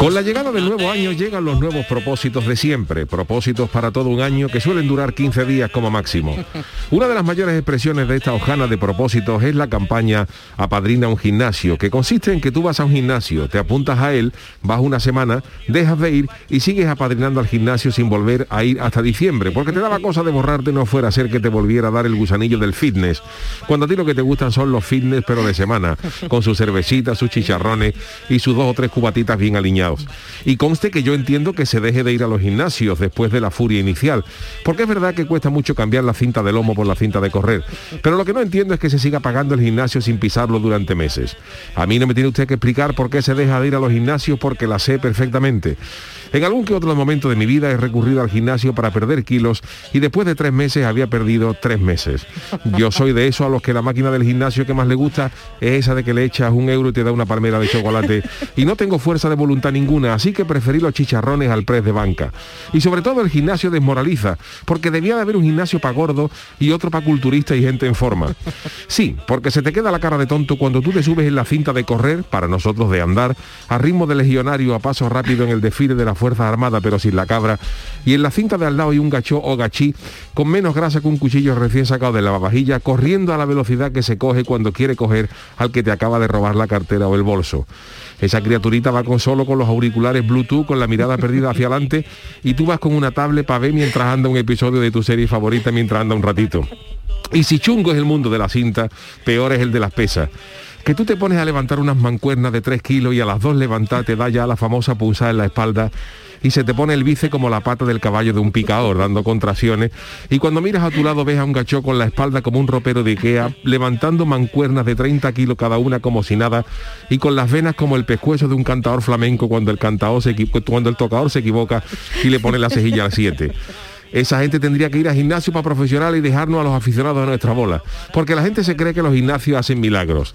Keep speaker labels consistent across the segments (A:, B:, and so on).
A: Con la llegada del nuevo año llegan los nuevos propósitos de siempre, propósitos para todo un año que suelen durar 15 días como máximo. Una de las mayores expresiones de esta hojana de propósitos es la campaña Apadrina un gimnasio, que consiste en que tú vas a un gimnasio, te apuntas a él, vas una semana, dejas de ir y sigues apadrinando al gimnasio sin volver a ir hasta diciembre, porque te daba cosa de borrarte no fuera a ser que te volviera a dar el gusanillo del fitness. Cuando a ti lo que te gustan son los fitness pero de semana, con sus cervecitas, sus chicharrones y sus dos o tres cubatitas bien Y conste que yo entiendo que se deje de ir a los gimnasios después de la furia inicial, porque es verdad que cuesta mucho cambiar la cinta de lomo por la cinta de correr, pero lo que no entiendo es que se siga pagando el gimnasio sin pisarlo durante meses. A mí no me tiene usted que explicar por qué se deja de ir a los gimnasios porque la sé perfectamente. En algún que otro momento de mi vida he recurrido al gimnasio para perder kilos y después de tres meses había perdido tres meses. Yo soy de eso a los que la máquina del gimnasio que más le gusta es esa de que le echas un euro y te da una palmera de chocolate. Y no tengo fuerza de voluntad ninguna, así que preferí los chicharrones al press de banca. Y sobre todo el gimnasio desmoraliza, porque debía de haber un gimnasio para gordo y otro para culturista y gente en forma. Sí, porque se te queda la cara de tonto cuando tú te subes en la cinta de correr, para nosotros de andar, a ritmo de legionario a paso rápido en el desfile de la Fuerzas Armadas, pero sin la cabra, y en la cinta de al lado hay un gachó o gachí con menos grasa que un cuchillo recién sacado de la lavavajilla, corriendo a la velocidad que se coge cuando quiere coger al que te acaba de robar la cartera o el bolso. Esa criaturita va con solo con los auriculares Bluetooth, con la mirada perdida hacia adelante, y tú vas con una tablet para ver mientras anda un episodio de tu serie favorita mientras anda un ratito. Y si chungo es el mundo de la cinta, peor es el de las pesas que tú te pones a levantar unas mancuernas de 3 kilos y a las dos levantar te da ya la famosa pulsada en la espalda y se te pone el bice como la pata del caballo de un picador, dando contracciones. Y cuando miras a tu lado ves a un gachó con la espalda como un ropero de Ikea, levantando mancuernas de 30 kilos cada una como si nada, y con las venas como el pescuezo de un cantador flamenco cuando el cantador se cuando el tocador se equivoca y le pone la cejilla al 7 esa gente tendría que ir al gimnasio para profesional y dejarnos a los aficionados de nuestra bola. Porque la gente se cree que los gimnasios hacen milagros.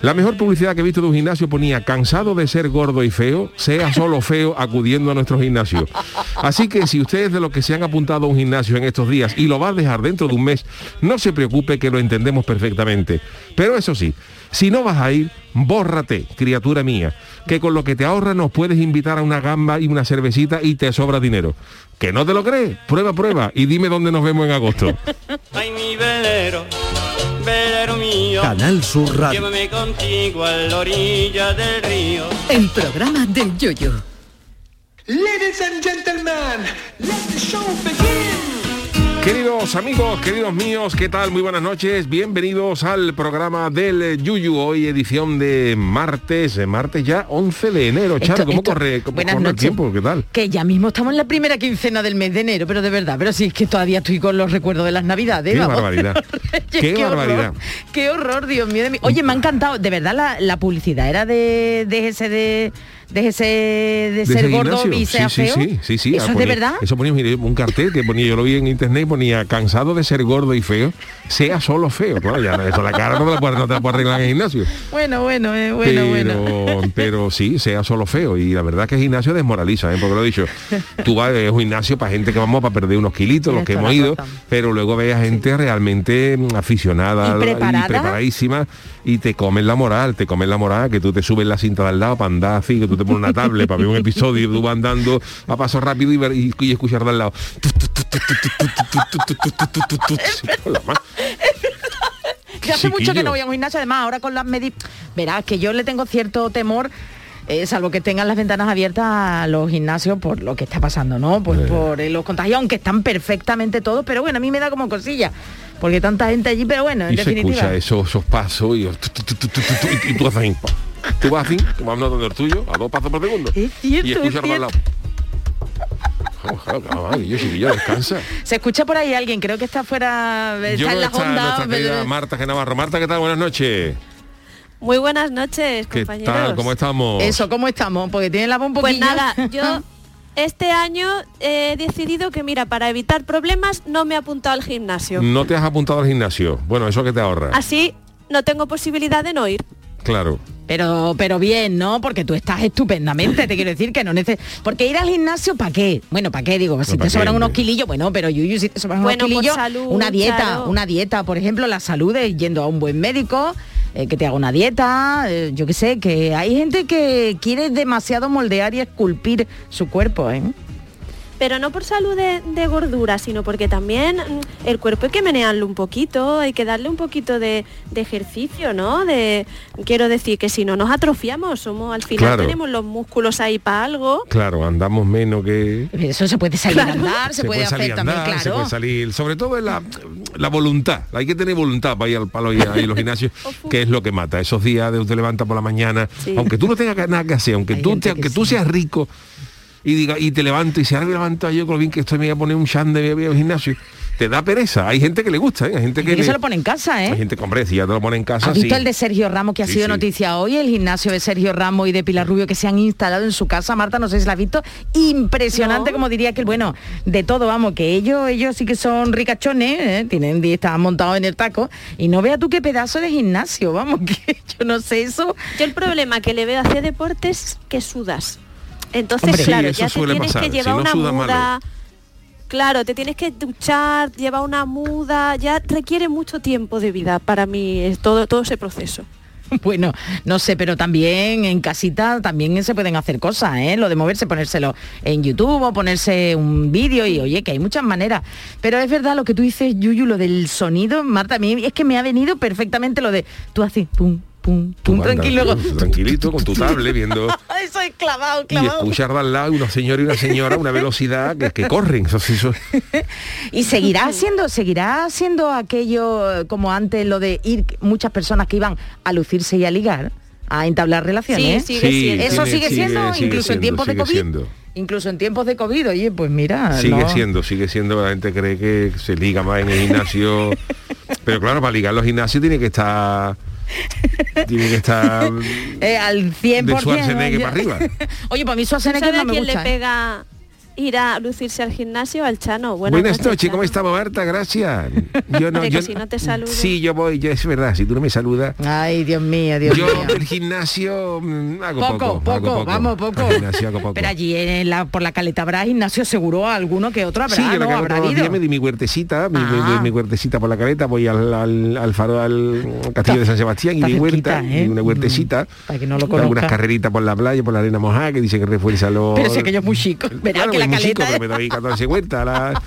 A: La mejor publicidad que he visto de un gimnasio ponía, cansado de ser gordo y feo, sea solo feo acudiendo a nuestro gimnasio. Así que si ustedes de los que se han apuntado a un gimnasio en estos días y lo va a dejar dentro de un mes, no se preocupe que lo entendemos perfectamente. Pero eso sí, si no vas a ir, bórrate, criatura mía, que con lo que te ahorra nos puedes invitar a una gamba y una cervecita y te sobra dinero. ¿Que no te lo crees? Prueba, prueba y dime dónde nos vemos en agosto.
B: Ay, mi velero, velero mío.
C: Canal Sur Radio.
B: Llévame contigo a la orilla del río.
D: El programa del Yoyo.
E: Ladies and gentlemen, let the show begin.
A: Queridos amigos, queridos míos, ¿qué tal? Muy buenas noches. Bienvenidos al programa del Yuyu. Hoy edición de martes, eh, martes ya 11 de enero. Charo,
F: Esto-
A: ¿cómo
F: esto-
A: corre, cómo
F: buenas
A: corre el tiempo? ¿Qué tal?
F: Que ya mismo estamos en la primera quincena del mes de enero, pero de verdad, pero sí es que todavía estoy con los recuerdos de las navidades.
A: Qué
F: vamos.
A: barbaridad.
F: Reyes,
A: Qué
F: horror,
A: barbaridad.
F: qué horror, Dios mío de mí. Oye, me ha encantado, de verdad la, la publicidad era de, de ese de, de ese de
A: ¿De
F: ser gordo y sea
A: sí,
F: feo.
A: Sí, sí, sí.
F: ¿Eso
A: ah,
F: es de
A: ponía-
F: verdad?
A: Eso ponía un cartel que ponía, yo lo vi en internet, ponía cansado de ser gordo y feo, sea solo feo. Claro, ya eso la cara no te la puedes, no te la puedes arreglar en el gimnasio.
F: Bueno, bueno, eh, bueno,
A: pero,
F: bueno.
A: pero sí, sea solo feo. Y la verdad que el gimnasio desmoraliza, ¿eh? porque lo he dicho, tú vas a un gimnasio para gente que vamos para perder unos kilitos, los que hemos ido, pero luego ves a gente realmente mm, aficionada
F: ¿Y preparada?
A: preparadísima y te comen la moral, te comen la moral, que tú te subes la cinta de al lado para andar así, que tú te pones una tablet para ver un episodio y tú vas andando a paso rápido y, y- y escuchar de al lado.
F: Que hace mucho que no voy a un gimnasio, además ahora con las medidas... Verás que yo le tengo cierto temor, eh, salvo que tengan las ventanas abiertas a los gimnasios por lo que está pasando, ¿no? Pues por eh, los contagios, aunque están perfectamente todos, pero bueno, a mí me da como cosilla, porque tanta gente allí, pero bueno, en
A: y se escucha esos, esos pasos y, tú haces ahí, tú vas así, como hablando del tuyo, a dos pasos por segundo.
F: Es cierto,
A: y
F: es
A: escuchas al lado. Descansa.
F: Se escucha por ahí alguien, creo que está fuera, está
A: Yo
F: en las
A: que está
F: ondas.
A: querida Marta Genavarro. Marta, ¿qué tal? Buenas noches.
C: Muy buenas noches,
A: ¿Qué
C: compañeros.
A: tal? ¿Cómo estamos?
F: Eso, ¿cómo estamos? Porque tiene la voz un
C: Pues nada, yo este año he decidido que, mira, para evitar problemas no me he apuntado al gimnasio.
A: No te has apuntado al gimnasio. Bueno, eso que te ahorra.
C: Así no tengo posibilidad de no ir.
A: Claro.
F: Pero, pero bien, ¿no? Porque tú estás estupendamente, te quiero decir que no necesitas... Porque ir al gimnasio, ¿para qué? Bueno, ¿para qué? Digo, si
A: ¿pa'
F: te sobran
A: qué?
F: unos kilillos, bueno, pero Yuyu, si te sobran
C: Bueno,
F: unos kilillos,
C: salud,
F: una dieta,
C: claro.
F: una dieta, por ejemplo, la salud es yendo a un buen médico, eh, que te haga una dieta, eh, yo qué sé, que hay gente que quiere demasiado moldear y esculpir su cuerpo, ¿eh?
C: Pero no por salud de, de gordura, sino porque también mm, el cuerpo hay que menearlo un poquito, hay que darle un poquito de, de ejercicio, ¿no? De, quiero decir que si no nos atrofiamos, somos al final
A: Claro.
C: tenemos los músculos ahí para algo.
A: Claro, andamos menos que...
F: Eso se puede salir a andar, se, puede,
A: salir
F: hacer
A: a
F: también,
A: andar, se
F: claro.
A: puede salir, sobre todo la, la voluntad, hay que tener voluntad para ir al palo y a, los gimnasios, que es lo que mata. Esos días de usted levanta por la mañana,
C: Sí.
A: aunque tú no tengas nada que hacer, aunque
F: Hay
A: tú, te- aunque tú seas rico y diga y te levanto y si ahora me levanto yo con lo bien que estoy me voy a poner un chan de voy al gimnasio, te da pereza. Hay gente que le gusta, ¿eh? hay gente que,
F: Que
A: le-
F: se lo pone en casa,
A: hay
F: ¿eh?
A: gente que hombre, si ya te lo pone en casa,
F: ¿Has visto el de Sergio Ramos que ha
A: Sí,
F: sido
A: sí.
F: noticia hoy? El gimnasio de Sergio Ramos y de Pilar Rubio que se han instalado en su casa. Marta, no sé si la has visto. Impresionante,
C: No.
F: como diría que, bueno, de todo, vamos, que ellos, ellos sí que son ricachones, ¿eh? tienen, están montados en el taco. Y no vea tú qué pedazo de gimnasio, vamos, que yo no sé eso.
C: Yo el problema que le veo a hacer deporte es que sudas. Entonces,
F: Hombre,
C: claro,
A: sí,
C: ya te tienes
A: pasar.
C: que llevar una muda. Claro, te tienes que duchar, llevar una muda, ya requiere mucho tiempo de vida para mí es todo, todo ese proceso.
F: Bueno, no sé, pero también en casita también se pueden hacer cosas, ¿eh? Lo de moverse, ponérselo en YouTube o ponerse un vídeo y oye, que hay muchas maneras. Pero es verdad lo que tú dices, Yuyu, lo del sonido, Marta, a mí es que me ha venido perfectamente lo de tú haces pum, pum, tranquilo.
A: tranquilito con tu tablet viendo
F: Eso es clavado,
A: y escuchar de al lado una señora y una señora a una velocidad que, que corren. Eso, sí, eso-
F: Y seguirá siendo, seguirá siendo aquello eh, como antes lo de ir muchas personas que iban a lucirse y a ligar, a entablar relaciones.
C: Sí, sigue
A: Sí,
C: siendo.
F: Eso sigue,
A: sigue-
F: siendo,
A: sigue
F: incluso en tiempos de COVID.
A: siendo.
F: Incluso en tiempos de COVID, oye, pues mira.
A: Sigue
F: no.
A: siendo, sigue siendo, la gente cree que se liga más en el gimnasio. Pero claro, para ligar los gimnasios tiene que estar. Tiene que estar.
F: Eh, al 100%.
A: De Schwarzenegger para arriba.
F: Oye, para mí
C: ¿Tú
F: Schwarzenegger
C: sabes
F: no
C: a
F: me
C: quién
F: gusta.
C: le
F: ¿eh?
C: pega ir a lucirse al gimnasio? Al Chano. Buenas,
A: Buenas noches, ¿cómo
C: Chano.
A: estamos, Marta? Gracias. Yo no,
C: De que
A: yo,
C: si no te saludo.
A: Sí, yo voy, yo, es verdad, si tú no me saludas.
F: Ay, Dios mío, Dios
A: Yo
F: mío.
A: del gimnasio mm, hago
F: Poco,
A: poco,
F: poco,
A: hago poco.
F: vamos, poco.
A: Gimnasio hago poco.
F: Pero allí en la, por la caleta habrá gimnasio seguro alguno que otro habrá,
A: Sí, yo lo
F: ¿no?
A: que hago
F: Habrá
A: me di mi huertecita, mi, mi-
F: Ah.
A: mi huertecita por la caleta, voy al, al, al faro, al castillo de San Sebastián y mi huerta,
F: ¿eh?
A: y una huertecita,
F: Mm, para que no lo
A: algunas carreritas por la playa, por la arena mojada, que dice que refuerza los...
F: Pero sé que yo es muy chico. Verá
A: Claro,
F: que la
A: es muy chico,
F: caleta...
A: pero me doy 14 vueltas. la-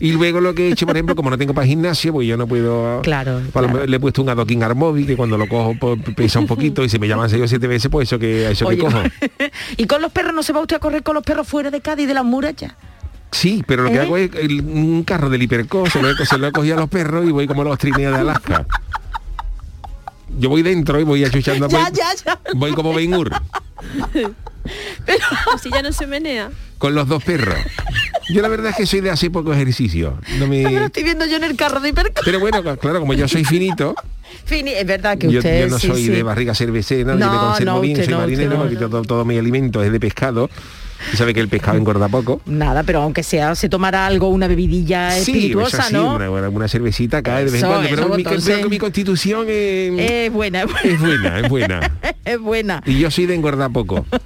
A: Y luego lo que he hecho, por ejemplo, como no tengo para gimnasio, pues yo no puedo...
F: Claro, claro.
A: Le he puesto un adoquín móvil que cuando lo cojo pues, pesa un poquito y se me llaman 6 o 7 veces, pues eso que, eso que cojo.
F: y con los perros no se va usted a correr con los perros fuera de Cádiz de las murallas.
A: Sí, pero lo que
F: ¿Eh?
A: hago es el- un carro del hiperco, se lo, he, se lo he cogido a los perros y voy como los trineos de Alaska. Yo voy dentro y voy achuchando
F: Ya,
A: voy,
F: ya, ya.
A: voy como Ben Hur,
C: Si ya no se menea.
A: con los dos perros. Yo la verdad es que soy de hacer poco ejercicio. No me-
F: estoy viendo yo en el carro de hiperco.
A: Pero bueno, claro, como yo soy finito,
F: Fini, es verdad que
A: yo,
F: usted
A: yo no
F: sí,
A: soy
F: sí.
A: de barriga cervecera, yo
F: No,
A: me conservo
F: no,
A: bien, soy marinero,
F: no,
A: porque
F: no.
A: todo, todo mi alimento es de pescado. Y sabe que el pescado engorda poco.
F: Nada, pero aunque sea se tomará algo, una bebidilla
A: Sí,
F: espirituosa,
A: eso sí,
F: ¿no?
A: una, cervecita cae de vez en cuando, pero mi,
F: entonces-
A: creo que mi constitución es,
F: Es buena, es buena.
A: es buena.
F: es buena.
A: Y yo soy de engordar poco.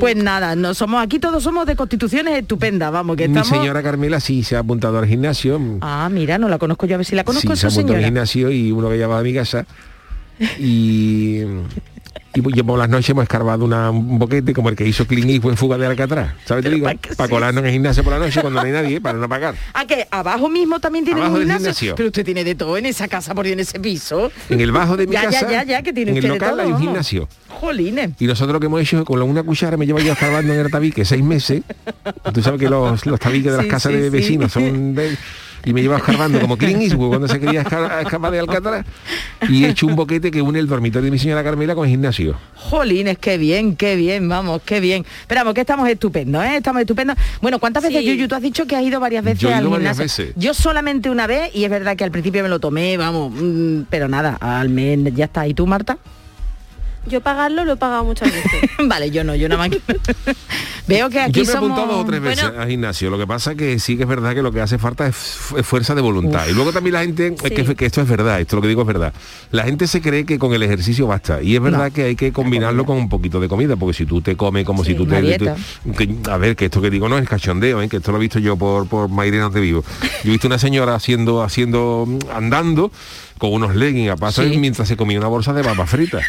F: Pues nada, no somos aquí todos somos de constituciones estupendas, vamos, que
A: Mi
F: estamos.
A: señora Carmela sí se ha apuntado al gimnasio.
F: Ah, mira, no la conozco yo, a ver si la conozco
A: sí, se
F: esa
A: ha apuntado al gimnasio y uno que llevaba a mi casa. Y, y yo por las noches hemos escarbado una- un boquete como el que hizo Clint Eastwood en Fuga de Alcatraz. ¿Sabes? Te digo,
F: ¿para qué
A: colarnos en el gimnasio por la noche cuando no hay nadie, para no pagar.
F: Ah, que abajo mismo también tiene un gimnasio?
A: gimnasio.
F: Pero usted tiene de todo en esa casa, por en ese piso.
A: En el bajo de mi
F: ya,
A: casa,
F: ya, ya, ya, que tiene
A: en el local
F: todo,
A: hay un gimnasio.
F: Jolines.
A: Y nosotros lo que hemos hecho es con una cuchara me llevo yo escarbando en el tabique seis meses. Tú sabes que los, los tabiques de las
F: Sí,
A: casas
F: sí,
A: de
F: sí.
A: vecinos son de... y me lleva escarbando como Clint Eastwood cuando se quería esca- escapar de Alcatraz y he hecho un boquete que une el dormitorio de mi señora Carmela con el gimnasio.
F: Jolines, qué bien, qué bien, vamos, qué bien. Esperamos que estamos estupendos, ¿eh? Estamos estupendos. Bueno, ¿cuántas veces,
C: Sí.
F: Yuyu, tú has dicho que has ido varias veces
A: Yo he
F: al
A: varias
F: gimnasio?
A: veces.
F: Yo solamente una vez y es verdad que al principio me lo tomé, vamos, mm, pero nada, al mes ya está. ¿Y tú, Marta?
C: Yo pagarlo lo he pagado muchas veces.
F: vale, yo no, yo nada más que... Veo que aquí
A: Yo me he
F: somos...
A: apuntado dos o tres veces
C: Bueno.
A: al gimnasio. Lo que pasa que sí que es verdad que lo que hace falta es, fu- es fuerza de voluntad. Y luego también la gente, es que,
C: Sí.
A: que esto es verdad, esto lo que digo es verdad. La gente se cree que con el ejercicio basta. Y es verdad
F: No.
A: que hay que combinarlo con un poquito de comida, porque si tú te comes como
F: Sí,
A: si tú te...
F: dieta.
A: tú- que- a ver, que esto que digo no es cachondeo, ¿eh? que esto lo he visto yo por, por Mairena donde vivo. Yo he visto una señora haciendo, haciendo, andando con unos leggings a paso
F: Sí.
A: mientras se comía una bolsa de papas fritas.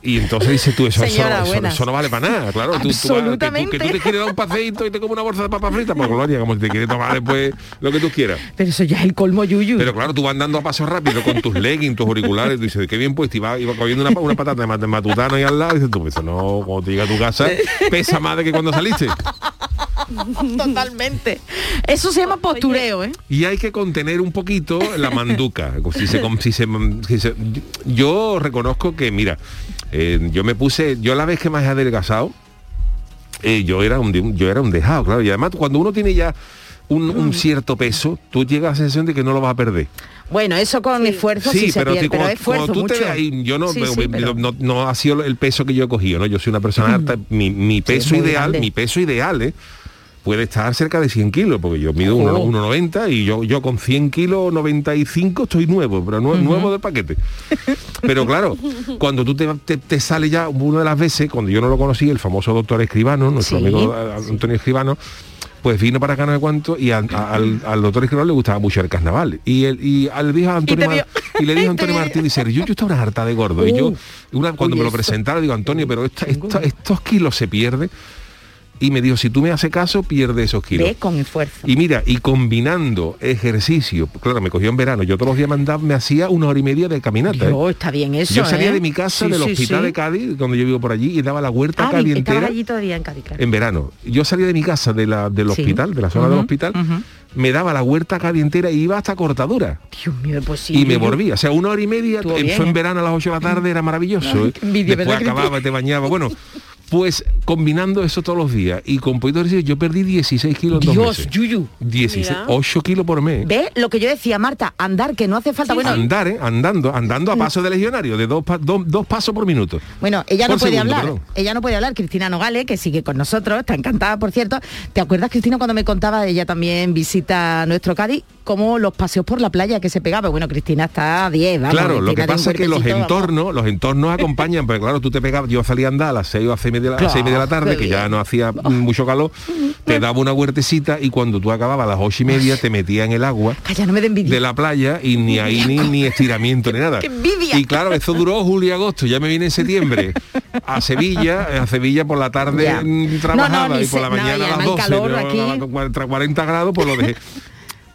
A: Y entonces dices tú, eso, eso,
F: Señora,
A: no- eso-
F: buenas.
A: eso no vale para nada, claro. Tú, que, tú,
F: Absolutamente.
A: que tú te quieres dar un paseíto y te comes una bolsa de papas fritas, pues Gloria, como si te quieres tomar después lo que tú quieras.
F: Pero eso ya es el colmo, Yuyu.
A: Pero claro, tú vas andando a paso rápido con tus leggings, tus auriculares, tú dices, qué bien pues, y vas, iba cogiendo una, una patata de mat- de matutano ahí al lado, y dices tú, eso no, cuando te llega a tu casa, pesa más de que cuando saliste.
F: Totalmente. Eso se llama postureo, ¿eh?
A: Y hay que contener un poquito la manduca. Si se, si se- si se- yo reconozco que, mira, eh, yo me puse, yo la vez que más he adelgazado, eh, yo era un yo era un dejado, claro. Y además cuando uno tiene ya un, un cierto peso, tú llegas a la sensación de que no lo vas a perder.
F: Bueno, eso con esfuerzo sí, se
A: pero,
F: pierde, pero
A: cuando,
F: esfuerzo
A: cuando tú te
F: mucho.
A: ves ahí, yo no,
F: Sí,
A: me-
F: sí,
A: me-
F: pero-
A: no, no ha sido el peso que yo he cogido, ¿no? Yo soy una persona alta, mi, mi peso ideal,
F: grande.
A: mi peso ideal, ¿eh? Puede estar cerca de 100 kilos, porque yo mido
F: Ojo.
A: 1,90 1,90 y yo, yo con 100 kilos 95 estoy nuevo, pero no, nuevo del paquete. Pero claro, cuando tú te, te, te sale ya una de las veces, cuando yo no lo conocí, el famoso doctor Escribano, nuestro
F: Sí.
A: amigo Antonio Escribano, pues vino para acá no sé cuánto y al, a- al- al doctor Escribano le gustaba mucho el carnaval. Y, él, y al dijo a Antonio Mar-
F: vio.
A: y le dijo a
F: Y
A: Antonio. Martín, dice, yo, yo estaba una harta de gordo. y yo,
F: Uh.
A: una, cuando me lo presentaron, digo, Antonio, pero esta- esta- estos kilos se pierden. Y me dijo, si tú me haces caso, pierde esos kilos.
F: Ve con esfuerzo.
A: Y mira, y combinando ejercicio, claro, me cogió en verano, yo todos los días me, andaba- me hacía una hora y media de caminata. ¿eh?
F: Yo, está bien eso,
A: Yo salía
F: ¿eh?
A: de mi casa,
F: Sí,
A: del
F: sí,
A: hospital
F: sí.
A: de Cádiz, donde yo vivo por allí, y daba la huerta
F: Ah,
A: Cádiz entera
F: allí todavía en Cádiz, claro.
A: en verano. Yo salía de mi casa de la, del hospital, de la zona del hospital, me daba la huerta Cádiz entera y iba hasta cortadura.
F: Dios mío, pues sí.
A: y me volvía, o sea, una hora y media, eh,
F: bien,
A: fue en
F: ¿eh?
A: verano a las 8 de la tarde, era maravilloso. ¿eh? Después acababa, te bañaba. Bueno, pues combinando eso todos los días y con poquito yo perdí 16 kilos en dos
F: Dios,
A: meses.
F: Yuyu.
A: 16,
C: Mira.
A: 8 kilos por mes.
F: ¿Ve lo que yo decía, Marta? Andar, que no hace falta. bueno,
A: Andar, ¿eh? andando, andando a paso de legionario, de dos, pa- dos, dos pasos por minuto.
F: Bueno, ella no puede
A: segundo,
F: hablar.
A: perdón.
F: Ella no puede hablar. Cristina Nogales, que sigue con nosotros, está encantada, por cierto. ¿Te acuerdas, Cristina, cuando me contaba, ella también visita nuestro Cádiz, como los paseos por la playa que se pegaba? Bueno, Cristina está a 10, vamos.
A: claro, lo que pasa es que los
F: vamos.
A: entornos, los entornos acompañan, pero claro, tú te pegabas, yo salía a andar a las 6 o a las 6 media, a las seis y media de la tarde, que ya no hacía mm, mucho calor, te daba una huertecita y cuando tú acababas a las 8 y media te metías en el agua
F: Calla, no me den envidia.
A: de la playa y ni ahí ni, ni estiramiento ni nada. Y claro, eso duró julio y agosto, ya me vine en septiembre a Sevilla, a Sevilla por la tarde
F: Ya.
A: mm,
F: No,
A: trabajaba
F: no,
A: y por
F: se-
A: la mañana a las
F: además el
A: 12,
F: calor
A: pero
F: aquí.
A: a la- contra 40 grados, pues lo dejé.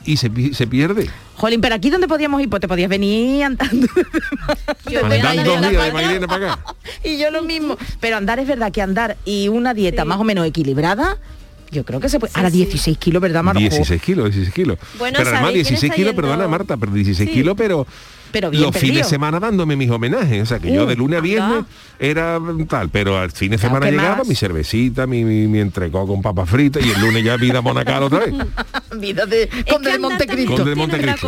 A: Y se, se pierde.
F: Jolín, pero aquí donde podíamos ir, pues te podías venir andando.
C: Yo voy
A: Andando
C: andando
A: dos
C: de la
A: días de
C: playa.
A: Mairena para acá.
F: y yo lo mismo. Pero andar es verdad que andar y una dieta
C: Sí.
F: más o menos equilibrada, yo creo que se puede.
C: Sí,
F: Ahora
C: sí.
F: 16 kilos, ¿verdad, Marco?
A: 16 kilos, 16 kilos.
C: Bueno,
A: pero además
C: ¿sabéis quién
A: 16
C: está
A: kilos,
C: yendo?
A: perdona Marta, pero 16
C: Sí.
A: kilos, pero,
F: Pero bien
A: los fines de semana dándome mis homenajes. O sea, que yo
F: Uh,
A: de lunes a viernes era tal, pero al fin de
F: Claro,
A: semana
F: ¿qué
A: llegaba
F: más?
A: mi cervecita, mi, mi, mi entrecó con papas fritas y el lunes ya vida monacal otra vez.
F: Vida de Conde de Montecristo.
A: Conde de Montecristo.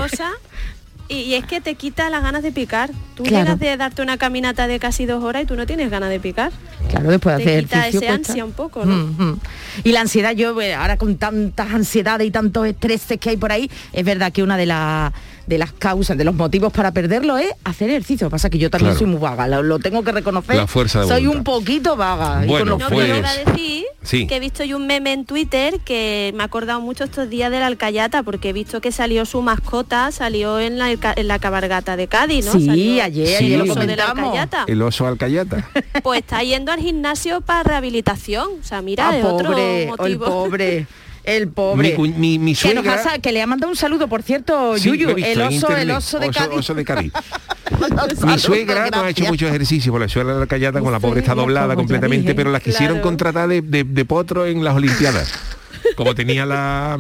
C: Y, y es que te quita las ganas de picar. Tú
F: Claro.
C: llegas de darte una caminata de casi dos horas y tú no tienes ganas de picar.
F: Claro, después de
C: Te
F: hacer
C: quita
F: ejercicio.
C: ese
F: cuesta.
C: ansia un poco, ¿no?
F: Mm, mm. Y la ansiedad, yo eh, ahora con tantas ansiedades y tantos estreses que hay por ahí, es verdad que una de, las de las causas, de los motivos para perderlo es hacer ejercicio. Pasa que yo también
A: Claro.
F: soy muy vaga, lo, lo tengo que reconocer.
A: La fuerza de
F: Soy
A: voluntad.
F: un poquito vaga. y
A: Bueno,
F: con los
A: pues-
C: iba a decir
A: Sí.
C: que he visto yo un meme en Twitter que me ha acordado mucho estos días de la Alcayata, porque he visto que salió su mascota, salió en la, en la cabargata de Cádiz, ¿no?
F: Sí,
C: Salió
F: ayer,
A: Sí. el oso
C: de la. Alcayata.
A: El oso alcayata.
C: Pues está yendo al gimnasio para rehabilitación. O sea, mira,
F: Ah,
C: es otro
F: pobre, el
C: motivo.
F: pobre, el pobre.
A: mi, mi
F: que, nos
A: suegra...
F: ha que le ha mandado un saludo, por cierto,
A: Sí,
F: Yuyu, el oso, el oso de
A: Oso-
F: Cádiz.
A: oso de Cádiz. Mi suegra no ha hecho mucho ejercicio, porque la suegra de la callata, como la pobre está
F: suegra,
A: doblada completamente,
F: dije.
A: pero la quisieron
C: Claro.
A: contratar de, de- de potro en las Olimpiadas. Como tenía la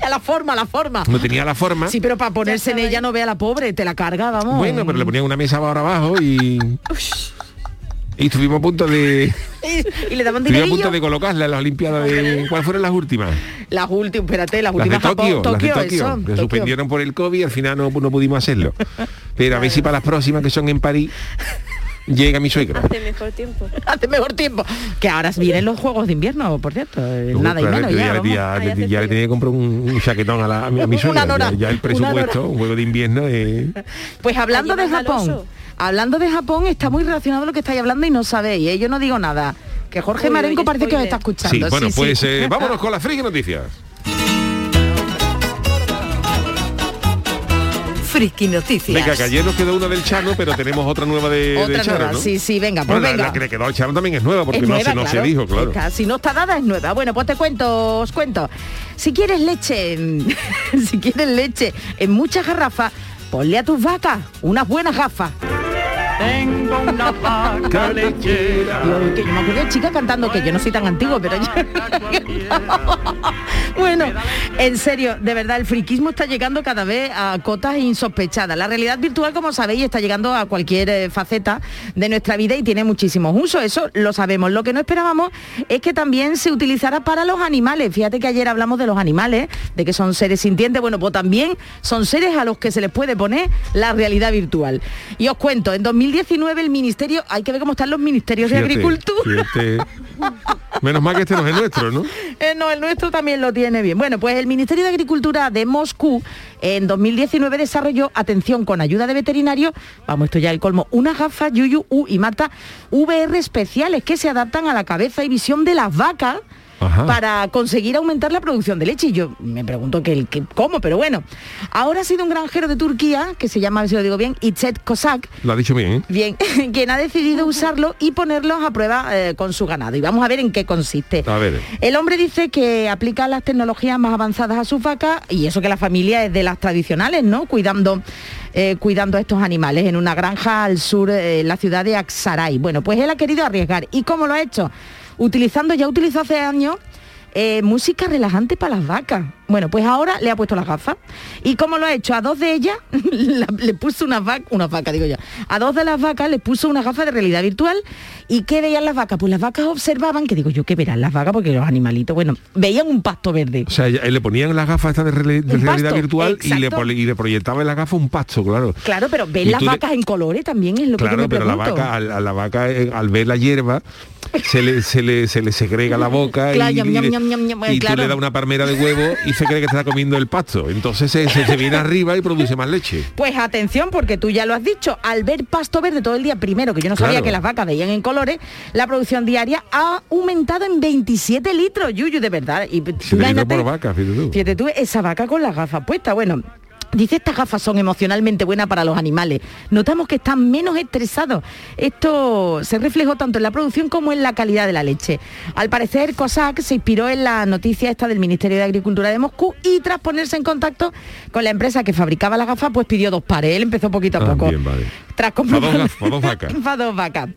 F: Ya la forma, la forma.
A: No tenía la forma.
F: Sí, pero para ponerse en ella no vea la pobre, te la carga, vamos.
A: Bueno, pero le ponían una mesa ahora abajo y... Y estuvimos a punto de...
F: y, le daban
A: Estuvimos a punto de colocarla en las Olimpiadas de... ¿Cuáles fueron las últimas?
F: Las últimas, espérate, las
A: Las de
F: últimas
A: Tokio,
F: Japón,
A: las de Tokio.
F: eso,
A: que
F: Tokio.
A: suspendieron por el COVID y al final no, no pudimos hacerlo. Pero a ver si para las próximas que son en París llega mi suegra.
C: Hace mejor tiempo.
F: Hace mejor tiempo. Que ahora vienen los Juegos de Invierno, por cierto. eh,
A: Uy,
F: Nada y menos
A: yo
F: ya,
A: le tenía que comprar un, un chaquetón a, la, a mi, a mi ya, ya el presupuesto, un juego de invierno eh,
F: Pues hablando
C: Allí
F: de Japón. Hablando de Japón, está muy relacionado a lo que estáis hablando y no sabéis, ¿eh? yo no digo nada. Que Jorge
C: Uy,
F: Marenco
C: uy,
F: parece que os está escuchando.
A: Sí, bueno,
F: sí, sí.
A: pues eh, vámonos con las friki noticias.
D: Friki Noticias.
A: Venga, que ayer nos quedó una del Chano, pero tenemos otra nueva de,
F: Otra
A: de Chano,
F: nueva,
A: ¿no?
F: sí, sí, venga, pues
A: Bueno, la-
F: venga.
A: La, que le quedó al Chano también es nueva, porque
F: Es
A: no, se, no
F: claro.
A: se dijo, claro.
F: Si no está dada es nueva. Bueno, pues te cuento, os cuento. Si quieres leche, si quieres leche en muchas garrafas, ponle a tus vacas unas buenas gafas.
B: Tengo una vaca lechera.
F: Yo, que yo me acuerdo de chica cantando, que yo no soy tan antiguo, pero yo... bueno, en serio, de verdad, el friquismo está llegando cada vez a cotas insospechadas. La realidad virtual, como sabéis, está llegando a cualquier eh, faceta de nuestra vida y tiene muchísimos usos, eso lo sabemos. Lo que no esperábamos es que también se utilizara para los animales. Fíjate que ayer hablamos de los animales, de que son seres sintientes, bueno, pues también son seres a los que se les puede poner la realidad virtual. Y os cuento, en 2019 el Ministerio, hay que ver cómo están los ministerios de Agricultura.
A: fíjate. Menos mal que este no es nuestro, ¿no?
F: Eh, no, el nuestro también lo tiene bien. Bueno, pues el Ministerio de Agricultura de Moscú en 2019 desarrolló, atención, con ayuda de veterinarios, vamos, esto ya el colmo, unas gafas Yuyu U y Marta VR especiales que se adaptan a la cabeza y visión de las vacas.
A: Ajá.
F: para conseguir aumentar la producción de leche. Y yo me pregunto que, el- que- cómo, pero bueno. Ahora ha sido un granjero de Turquía, que se llama, a ver si lo digo bien, Itzet Kosak,
A: Lo ha dicho bien, ¿eh?
F: Bien, quien ha decidido usarlo y ponerlos a prueba eh, con su ganado. Y vamos a ver en qué consiste.
A: A ver.
F: El hombre dice que aplica las tecnologías más avanzadas a sus vacas y eso que la familia es de las tradicionales, ¿no? Cuidando, eh, cuidando a estos animales en una granja al sur, eh, en la ciudad de Aksaray. Bueno, pues él ha querido arriesgar. ¿Y cómo lo ha hecho? Utilizando, ya utilizó hace años eh, música relajante para las vacas. Bueno, pues ahora le ha puesto las gafas. ¿Y cómo lo ha hecho? A dos de ellas la- le puso unas vacas, unas vacas digo yo, a dos de las vacas les puso unas gafas de realidad virtual. ¿Y qué veían las vacas? Pues las vacas observaban, que digo yo, ¿qué verán las vacas? Porque los animalitos, bueno, veían un pasto verde.
A: O sea, le ponían las gafas estas de, realidad
F: pasto,
A: virtual y le, y le proyectaba en la gafa un pasto, claro.
F: Claro, pero ven las
A: le-
F: vacas en colores también es lo que me
A: pero la
F: pregunto.
A: vaca, al- a, la vaca eh, al ver la hierba, se le, se le, se le segrega la boca
F: Claro,
A: y, y le-
F: claro.
A: tú le das una palmera de huevo y se cree que está comiendo el pasto. Entonces se, se- se viene arriba y produce más leche.
F: Pues atención, porque tú ya lo has dicho, al ver pasto verde todo el día, primero, que yo no sabía que las vacas veían en colores, la producción diaria ha aumentado en 27 litros, Yuyu, de verdad. Y tú
A: Se
F: imagínate-
A: por vaca, fíjate tú.
F: Fíjate tú, esa vaca con las gafas puestas. Bueno, dice estas gafas son emocionalmente buenas para los animales. Notamos que están menos estresados. Esto se reflejó tanto en la producción como en la calidad de la leche. Al parecer, COSAC se inspiró en la noticia esta del Ministerio de Agricultura de Moscú y tras ponerse en contacto con la empresa que fabricaba las gafas, pues pidió dos pares. Él empezó poquito a
A: Ah,
F: poco.
A: bien, vale.
F: Tras
A: Pa' dos
F: comprobar-
A: gaf- pa' dos vacas.
F: Pa' dos vacas.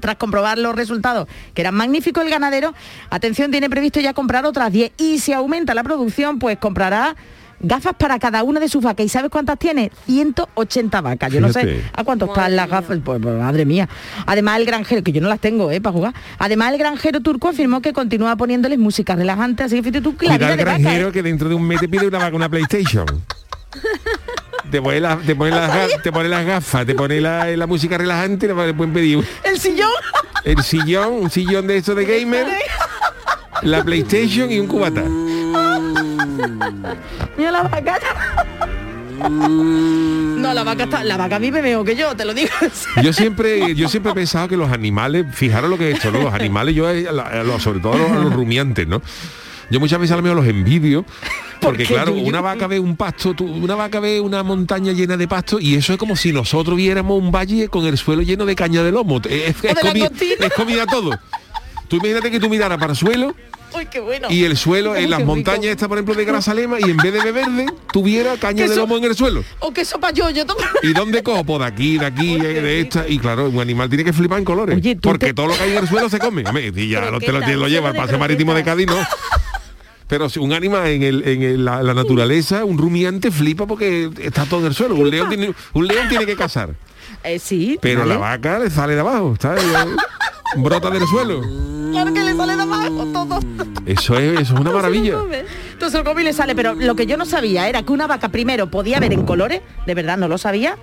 F: Tras comprobar los resultados, que eran magníficos, el ganadero, atención, tiene previsto ya comprar otras 10 y si aumenta la producción, pues comprará gafas para cada una de sus vacas. ¿Y sabes cuántas tiene? 180 vacas. Yo no sé a cuántos están las gafas. Pues, pues, madre mía. Además, el granjero, que yo no las tengo, ¿eh? Para jugar. Además, el granjero turco afirmó que continúa poniéndoles música relajante. Así que fíjate tú, que la
A: Cuidado
F: vida
A: el
F: vaca,
A: granjero
F: ¿eh?
A: que dentro de un mes te pide una vaca, una PlayStation. Te pone, la- te, pone las, te pone las gafas, te pone la, la música relajante, le le pueden pedir
F: El sillón.
A: el sillón, un sillón de esto de gamer, la PlayStation y un cubata.
F: Mira la vaca. No, la vaca está, la vaca vive mejor que yo, te lo digo.
A: Yo siempre, yo siempre he pensado que los animales, fijaros lo que he hecho, ¿no? Los animales, yo eh, sobre todo los, los rumiantes, ¿no? Yo muchas veces a lo mejor los envidio, porque claro, una vaca ve un pasto, tú- una vaca ve una montaña llena de pasto y eso es como si nosotros viéramos un valle con el suelo lleno de caña de lomo. Es, es es comida todo. Tú imagínate que tú miraras para el suelo
F: Uy, qué bueno.
A: y el suelo
F: Uy,
A: en las
F: rico.
A: montañas esta, por ejemplo, de Grasalema y en vez de de verde tuviera caña de lomo en el suelo.
F: O que sopa yo, yo tomo.
A: ¿Y dónde cojo? Pues de aquí, de aquí, eh, de esta. Y claro, un animal tiene que flipar en colores.
F: Oye,
A: porque
F: te-
A: todo lo que hay en el suelo se come. Y ya lo, te lo, te lo
C: Croqueta,
A: lleva al paseo marítimo de Cádiz. ¿no? Pero si un animal en, el, en el- la, la naturaleza, un rumiante flipa porque está todo en el suelo. Un león tiene, un león tiene que cazar.
F: Eh, sí.
A: Pero
F: ¿vale?
A: la vaca le sale de abajo, está ahí, brota del suelo.
F: Claro que le sale de abajo todo.
A: Eso es, eso es una maravilla.
F: Entonces el COVID le sale, pero lo que yo no sabía era que una vaca primero podía ver en colores, de verdad no lo sabía,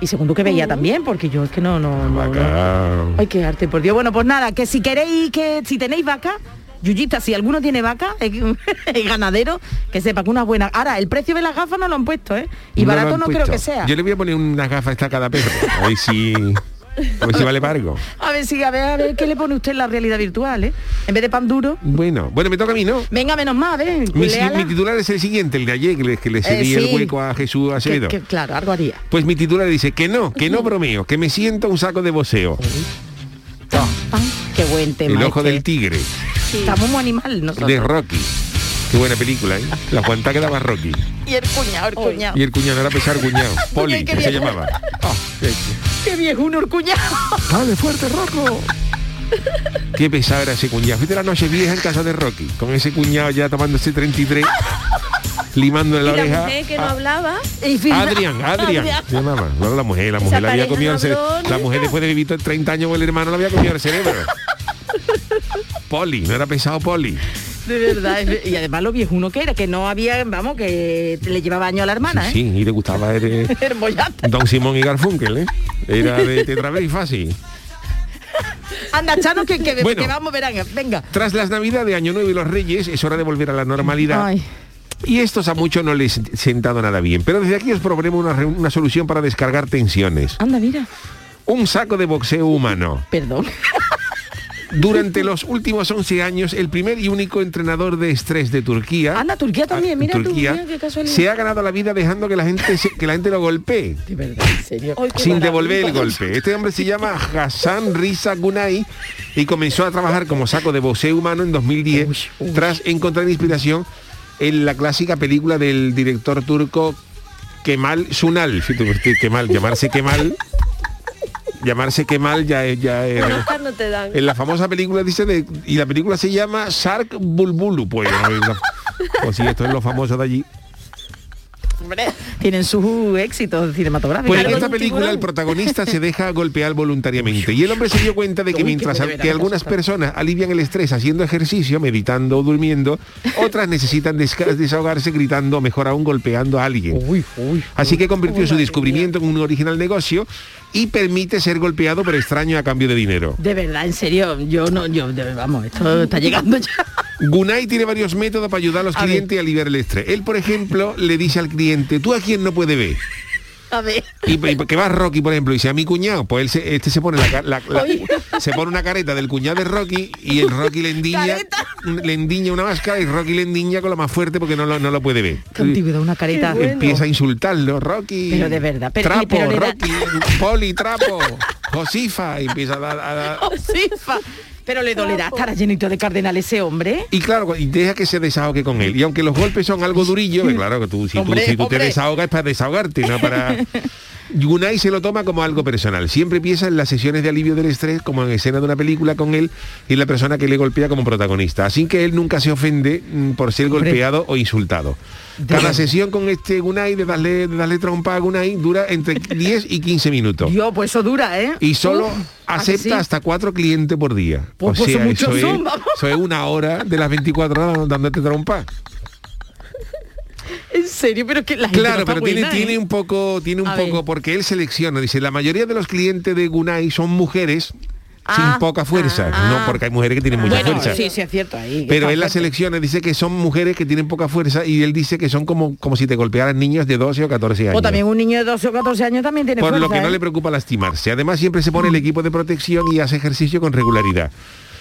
F: y segundo que veía también, porque yo es que no, no, no. Ay, qué arte, por Dios. Bueno, pues nada, que si queréis, que si tenéis vaca, Yuyita, si alguno tiene vaca, es, es ganadero, que sepa que una buena. Ahora, el precio de las gafas no lo han puesto, ¿eh? Y
A: No
F: barato no creo que sea.
A: Yo le voy a poner unas gafas esta a cada perro. Ver si. A ver si vale para algo.
F: A ver si, a ver, a ver qué le pone usted en la realidad virtual, ¿eh? En vez de pan duro.
A: Bueno, bueno, me toca a mí, ¿no?
F: Venga, menos más, a ver.
A: Mi, mi titular es el siguiente, el de ayer, que le, que le cedí
F: Eh, sí.
A: el hueco a Jesús Acevedo.
F: que, claro, algo haría.
A: Pues mi titular dice que no, que no bromeo, que me siento un saco de voceo.
F: Ay, qué buen tema.
A: El ojo
F: este.
A: del tigre,
F: Estamos muy animal nosotros.
A: de Rocky. Qué buena película, ¿eh? La Juanta que daba Rocky.
F: Y el cuñado, el cuñado.
A: Y el cuñado era pesar cuñado. Poli, que se llamaba. Ah, qué-
F: Qué viejuno el cuñado.
A: Dale fuerte, Rocco. Qué pesado era ese cuñado. Fuiste la noche vieja en casa de Rocky, con ese cuñado ya tomándose 33, limándole la
C: Y la
A: oreja.
C: mujer que no
A: a-
C: hablaba.
A: Adrián, Adrián. Se llamaba. No, la mujer, la
C: Esa
A: mujer la había comido el
C: no
A: cerebro.
C: habló
A: La mujer después de vivir 30 años con el hermano la había comido el cerebro. Poli, no era pesado Poli.
F: De verdad. Y además lo viejuno que era, que no había, vamos, que le llevaba año a la hermana, ¿eh?
A: Sí, y le gustaba el, eh. Don Simón y Garfunkel, ¿eh? Era de Tetraver y fácil.
F: Anda, Chano, que, que,
A: Bueno.
F: que vamos, verán. Venga.
A: Tras las Navidades de Año Nuevo y los Reyes, es hora de volver a la normalidad.
F: Ay.
A: Y estos a muchos no les ha sentado nada bien. Pero desde aquí os proponemos una, re- una solución para descargar tensiones.
F: Anda, mira.
A: Un saco de boxeo humano.
F: Perdón.
A: Durante los últimos 11 años, el primer y único entrenador de estrés de Turquía,
F: Anda, Turquía también,
A: ah,
F: mira tú,
A: Turquía,
F: mira qué casualidad.
A: se ha ganado la vida dejando que la gente se- que la gente lo golpee.
F: De verdad, en serio.
C: Ay,
A: sin
C: maravilla.
A: devolver el golpe. Este hombre se llama Hassan Riza Gunay y comenzó a trabajar como saco de boxeo humano en 2010
F: Uy, uy.
A: tras encontrar inspiración en la clásica película del director turco Kemal Sunal. Kemal, llamarse Kemal, llamarse Kemal ya es, ya es-
C: no te dan.
A: en la famosa película dice de, y la película se llama Shark Bulbulu, pues, no, pues sí, esto es lo famoso de allí.
F: Tienen sus éxitos cinematográficos.
A: Pues en esta película el protagonista se deja golpear voluntariamente y el hombre se dio cuenta de que
F: Uy,
A: mientras que algunas personas alivian el estrés haciendo ejercicio, meditando o durmiendo, otras necesitan desahogarse gritando o mejor aún golpeando a alguien.
F: Uy, uy.
A: Así que convirtió su descubrimiento en un original negocio y permite ser golpeado por extraño a cambio de dinero.
F: De verdad, en serio, yo no, yo, de- vamos, esto está llegando ya.
A: Gunay tiene varios métodos para ayudar a los
F: A ver.
A: clientes a aliviar el estrés. Él, por ejemplo, le dice al cliente, ¿tú a quién no puede ver?
F: A ver.
A: Y, y que va Rocky, por ejemplo, y dice a mi cuñado, pues él se, este se pone la, la- se pone una careta del cuñado de Rocky y el Rocky le endiña,
F: Careta.
A: le endiña una máscara y Rocky le endiña con la más fuerte porque no lo, no lo puede ver.
F: Antigüedad, una careta.
C: Bueno.
A: Empieza a insultarlo, Rocky.
F: Pero de verdad, pero-
A: trapo,
F: pero da-
A: Rocky, Poli, trapo, Josifa, y empieza a dar, a dar-
F: Oh, sí, fa. Pero le dolerá estar llenito de cardenal ese hombre.
A: Y claro, y deja que se desahogue con él. Y aunque los golpes son algo durillos, que claro que tú, si,
F: Hombre,
A: tú, si tú te desahogas es para desahogarte, no para... Yunai se lo toma como algo personal. Siempre piensa en las sesiones de alivio del estrés, como en escena de una película con él y la persona que le golpea como protagonista. Así que él nunca se ofende mm, por ser
F: Hombre.
A: golpeado o insultado. Cada sesión con este Gunai de darle, de darle trompa a Gunai dura entre 10 y 15 minutos.
F: Dios, pues eso dura, ¿eh?
A: Y solo
F: Uf, ¿a que
A: acepta
F: sí?
A: hasta cuatro clientes por día.
F: Pues- pues son muchos
A: eso, es,
F: vamos.
A: eso es una hora de las 24 horas dándote trompa.
F: En serio, pero que la gente
A: Claro, pero tiene,
F: buena, ¿eh?
A: tiene un poco, tiene un
F: A
A: poco,
F: ver.
A: porque él selecciona, dice, la mayoría de los clientes de Gunai son mujeres
F: Ah,
A: sin poca fuerza.
F: ah.
A: no, porque hay mujeres que tienen mucha
F: Bueno,
A: fuerza.
F: sí, sí, es cierto. Ahí,
A: Pero
F: está
A: él la
F: fuerte.
A: selecciona, dice que son mujeres que tienen poca fuerza y él dice que son como, como si te golpearan niños de 12 o 14 años.
F: O también un niño de 12 o 14 años también tiene
A: por
F: fuerza,
A: lo que no
F: ¿eh?
A: Le preocupa lastimarse. Además siempre se pone el equipo de protección y hace ejercicio con regularidad.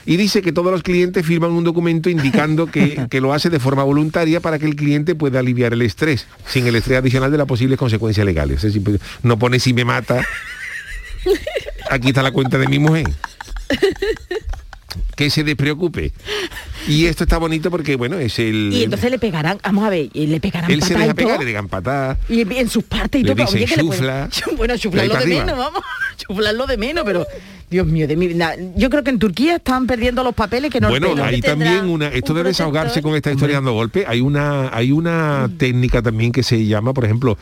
A: Y dice que todos los clientes firman un documento indicando que, que lo hace de forma voluntaria para que el cliente pueda aliviar el estrés, sin el estrés adicional de las posibles consecuencias legales. Es decir, pues, no pone si me mata, aquí está la cuenta de mi mujer. Que se despreocupe. Y esto está bonito porque, bueno, es el...
F: Y entonces le pegarán, vamos a ver, y le pegarán
A: él se deja
F: y todo.
A: pegar, le digan patada.
F: Y en sus partes y
A: Le
F: todo.
A: dicen
F: oye, que le Bueno, chuflarlo de menos, vamos. Chuflarlo de menos, pero Dios mío, de mi vida. Yo creo que en Turquía están perdiendo los papeles que no
A: Bueno, hay también una, esto
C: un
A: de desahogarse
C: protector.
A: con esta historia dando golpe, hay una, hay una
F: Mm.
A: técnica también que se llama, por ejemplo,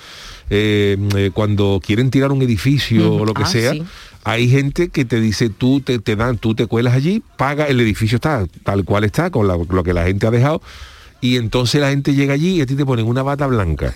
A: eh, eh, cuando quieren tirar un edificio
F: Mm,
A: o lo que
F: ah,
A: sea,
F: sí.
A: Hay gente que te dice, tú te, te dan, tú te cuelas allí, paga, el edificio está tal cual está, con lo que la gente ha dejado, y entonces la gente llega allí y a ti te ponen una bata blanca.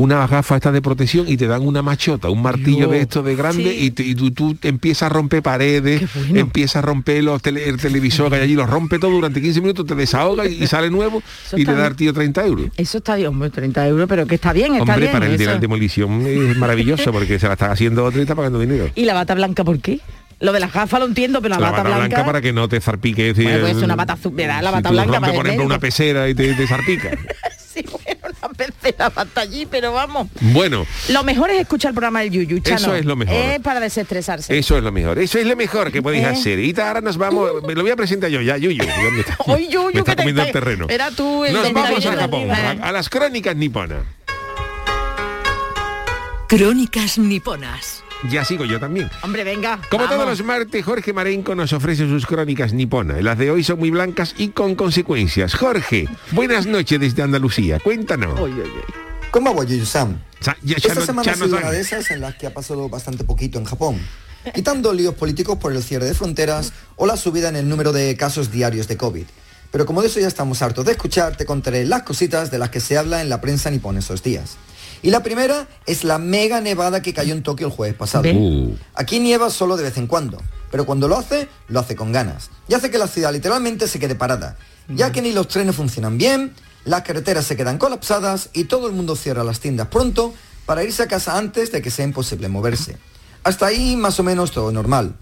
A: Una gafa esta de protección y te dan una machota, un martillo
F: Dios.
A: de esto de grande
C: Sí.
A: y, te- y tú, tú empiezas a romper paredes,
F: Qué bueno.
A: empieza a romper los tele- el televisor que hay allí, lo rompe todo durante 15 minutos, te desahoga y, y sale nuevo
F: Eso
A: y le da al tío 30 euros.
F: Eso está bien, hombre, 30 euros, pero que está bien, está
A: Hombre,
F: bien.
A: para el de la demolición es maravilloso porque se la está haciendo otro y está pagando dinero.
F: ¿Y la bata blanca por qué? Lo de las gafas lo entiendo, pero la,
A: La
F: bata, blanca...
A: para que no te zarpique. es decir,
F: Bueno, pues una bata azul. La
A: si
F: bata
A: tú
F: blanca
A: rompes,
F: para
A: por ejemplo,
F: medio.
A: una pecera y te, te zarpica.
F: Sí, bueno, una pecera bata allí, pero vamos.
A: bueno,
F: Lo mejor es escuchar el programa del Yuyu, Chano.
A: Eso es lo mejor.
F: Es para desestresarse.
A: eso es lo mejor. Eso es lo mejor que podéis
F: Eh.
A: hacer. Y ahora nos vamos, me lo voy a presentar yo ya, Yuyu.
F: Hoy Yuyu,
A: me
F: que
A: está
F: te
A: comiendo
F: está-
A: el terreno.
F: Era tú el
A: Nos vamos a
F: de
A: Japón, a, a las crónicas niponas.
D: Crónicas niponas.
A: Ya sigo yo también.
F: Hombre, venga.
A: Como
F: vamos.
A: todos los martes, Jorge Marenco nos ofrece sus crónicas niponas. Las de hoy son muy blancas y con consecuencias. Jorge, buenas noches desde Andalucía. Cuéntanos.
F: Uy, uy, uy.
G: ¿Cómo va, Yuyu-san?
A: Sa- ya-
G: Esta semana ha sido una de esas en las que ha pasado bastante poquito en Japón, quitando líos políticos por el cierre de fronteras o la subida en el número de casos diarios de COVID. Pero como de eso ya estamos hartos de escuchar, te contaré las cositas de las que se habla en la prensa nipona esos días. Y la primera es la mega nevada que cayó en Tokio el jueves pasado.
A: Uh.
G: Aquí nieva solo de vez en cuando, pero cuando lo hace, lo hace con ganas. Y hace que la ciudad literalmente se quede parada, ya que ni los trenes funcionan bien, las carreteras se quedan colapsadas y todo el mundo cierra las tiendas pronto para irse a casa antes de que sea imposible moverse. Hasta ahí más o menos todo normal.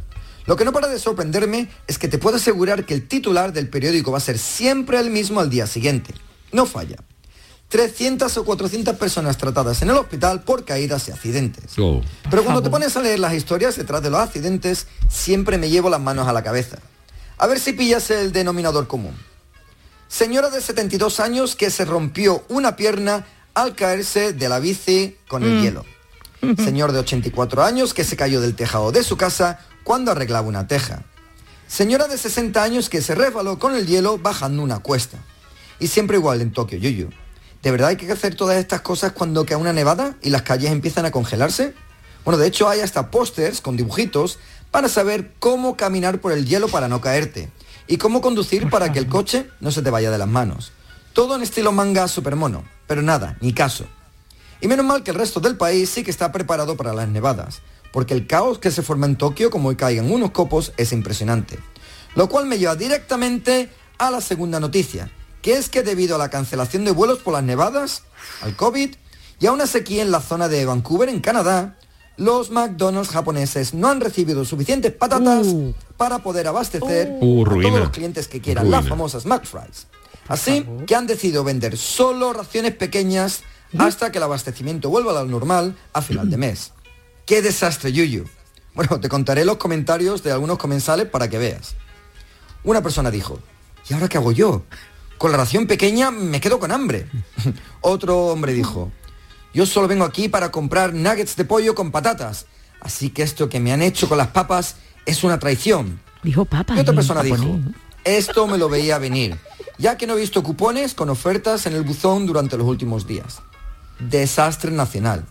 G: Lo que no para de sorprenderme es que te puedo asegurar que el titular del periódico va a ser siempre el mismo al día siguiente. No falla. 300 o 400 personas tratadas en el hospital por caídas y accidentes.
A: Oh.
G: Pero cuando te pones a leer las historias detrás de los accidentes, siempre me llevo las manos a la cabeza. A ver si pillas el denominador común. Señora de 72 años que se rompió una pierna al caerse de la bici con el hielo. Señor de 84 años que se cayó del tejado de su casa cuando arreglaba una teja. Señora de 60 años que se resbaló con el hielo bajando una cuesta. Y siempre igual en Tokio, Yuyu. ¿De verdad hay que hacer todas estas cosas cuando cae una nevada y las calles empiezan a congelarse? Bueno, de hecho hay hasta pósters con dibujitos para saber cómo caminar por el hielo para no caerte y cómo conducir para que el coche no se te vaya de las manos. Todo en estilo manga super mono, pero nada, ni caso. Y menos mal que el resto del país sí que está preparado para las nevadas, porque el caos que se forma en Tokio como hoy caigan unos copos es impresionante. Lo cual me lleva directamente a la segunda noticia, que es que debido a la cancelación de vuelos por las nevadas, al COVID y a una sequía en la zona de Vancouver, en Canadá, los McDonald's japoneses no han recibido suficientes patatas
F: Uh.
G: para poder abastecer
A: Uh,
G: a
A: ruina.
G: todos los clientes que quieran
A: Ruina.
G: las famosas McFries. Así que han decidido vender solo raciones pequeñas hasta que el abastecimiento vuelva a la normal a final de mes. ¡Qué desastre, Yuyu! Bueno, te contaré los comentarios de algunos comensales para que veas. Una persona dijo, ¿y ahora qué hago yo? Con la ración pequeña me quedo con hambre. Otro hombre dijo, yo solo vengo aquí para comprar nuggets de pollo con patatas, así que esto que me han hecho con las papas es una traición.
F: Dijo papa.
G: Y otra persona dijo,
F: japonés.
G: esto me lo veía venir, ya que no he visto cupones con ofertas en el buzón durante los últimos días. Desastre nacional.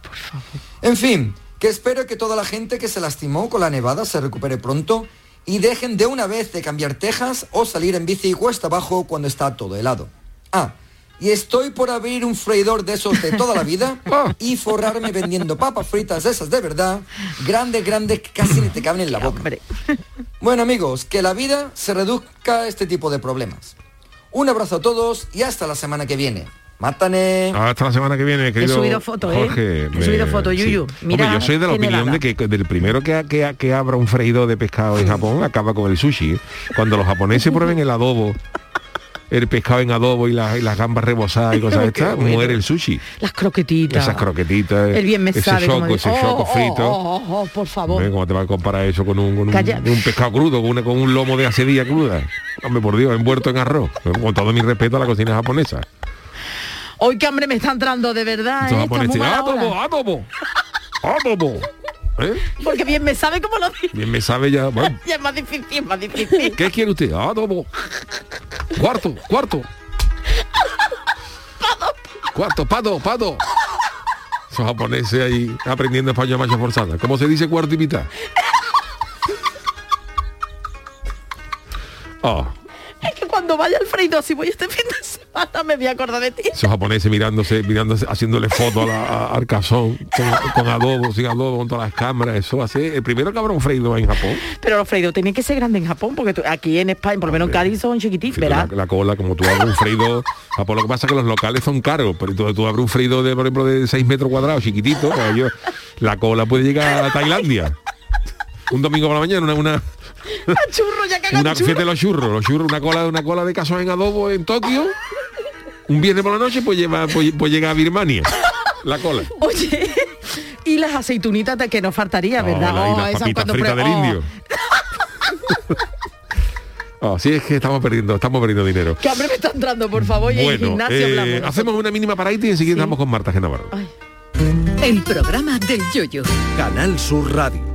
G: En fin, que espero que toda la gente que se lastimó con la nevada se recupere pronto y dejen de una vez de cambiar tejas o salir en bici cuesta abajo cuando está todo helado. Ah, y estoy por abrir un freidor de esos de toda la vida y forrarme vendiendo papas fritas de esas de verdad, grandes, grandes, que casi ni te caben en la boca. Bueno amigos, que la vida se reduzca a este tipo de problemas. Un abrazo a todos y hasta la semana que viene. Mátane.
A: Hasta la semana que viene, querido
F: subido foto, ¿eh?
A: Jorge.
F: He subido foto, Yuyu. Mira
A: Hombre, yo soy de la opinión de que del primero que, que, que abra un freído de pescado en Japón acaba con el sushi. ¿eh? Cuando los japoneses prueben el adobo, el pescado en adobo y, las- y las gambas rebozadas y cosas estas,
F: bueno.
A: muere el sushi.
F: Las croquetitas.
A: Esas croquetitas,
F: El bien me
A: ese
F: sabe.
A: choco, ese choco
F: Oh, oh,
A: frito.
F: oh, oh, oh, por favor.
A: Hombre, ¿Cómo te va a comparar eso con un, con un,
F: Calla.
A: un pescado crudo, con, una- con un lomo de hace día cruda? Hombre, por Dios, envuelto en arroz. Con todo mi respeto a la cocina japonesa.
F: Hoy qué hambre me está entrando de verdad. ¿eh? Está muy mala
A: adobo,
F: hora.
A: adobo, adobo. ¿Eh?
F: Porque bien me sabe cómo lo dice.
A: Bien me sabe ya. Bueno,
F: Ya es más difícil, es más difícil.
A: ¿Qué quiere usted? Adobo. Cuarto, cuarto. Cuarto, pado, pado. Esos japoneses ahí aprendiendo español marcha forzada. ¿Cómo se dice cuarto y mitad? Oh,
F: cuando vaya Alfredo, si voy este fin de semana, me voy a acordar de ti.
A: esos japoneses mirándose, mirándose, haciéndole fotos a la- a- al cazón con, con adobo, sin adobo, con todas las cámaras. Eso hace el primero cabrón freído en Japón.
F: Pero los Fredo tienen que ser grandes en Japón, porque tú- aquí en España, por lo menos en Cádiz, son chiquititos, ¿verdad?
A: La, la cola, como tú abres un freído, Japón lo que pasa es que los locales son caros, pero tú, tú abres un freído de, por ejemplo, de 6 metros cuadrados, chiquitito, pues ellos- la cola puede llegar a Tailandia. Un domingo por la mañana, una, una,
F: A churro, ya cagan
A: una
F: churro.
A: fíjate los churros, los churros, una cola, una cola de cazón en adobo en Tokio. Un viernes por la noche, pues lleva, pues, pues llega a Birmania. La cola.
F: Oye, y las aceitunitas de que nos faltaría, ¿verdad?
A: Oh, la- y
F: Oh,
A: las papitas fritas
F: pre-
A: del
F: oh,
A: indio. Oh, sí, es que estamos perdiendo, estamos perdiendo dinero.
F: Que hambre me está entrando, por favor, y
A: Bueno,
F: gimnasio
A: eh,
F: hablamos.
A: hacemos una mínima paradita y enseguida estamos con Marta Genavarro.
F: Ay.
D: El programa del yoyo.
H: Canal Sur Radio.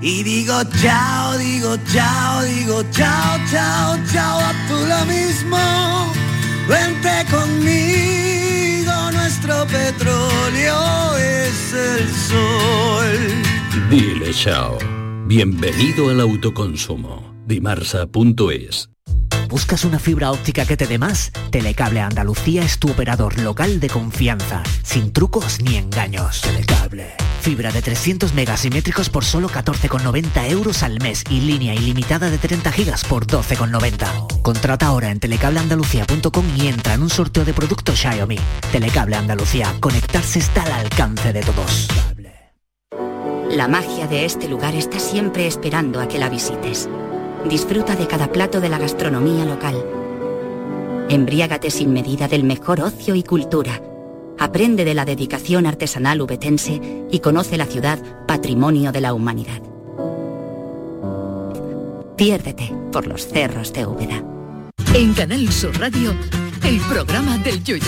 I: y digo chao, digo chao, digo chao, chao, chao, a tú lo mismo. Vente conmigo, nuestro petróleo es el sol.
J: Dile chao. Bienvenido al autoconsumo. Dimarsa.es.
K: ¿Buscas una fibra óptica que te dé más? Telecable Andalucía es tu operador local de confianza, sin trucos ni engaños. Telecable. Fibra de 300 megasimétricos por solo 14,90 euros al mes y línea ilimitada de 30 gigas por 12,90. Contrata ahora en telecableandalucía.com y entra en un sorteo de productos Xiaomi. Telecable Andalucía. Conectarse está al alcance de todos.
L: La magia de este lugar está siempre esperando a que la visites. Disfruta de cada plato de la gastronomía local. Embriágate sin medida del mejor ocio y cultura. Aprende de la dedicación artesanal ubetense y conoce la ciudad patrimonio de la humanidad. Piérdete por los cerros de Úbeda.
D: En Canal Sur Radio, el programa del yoyo.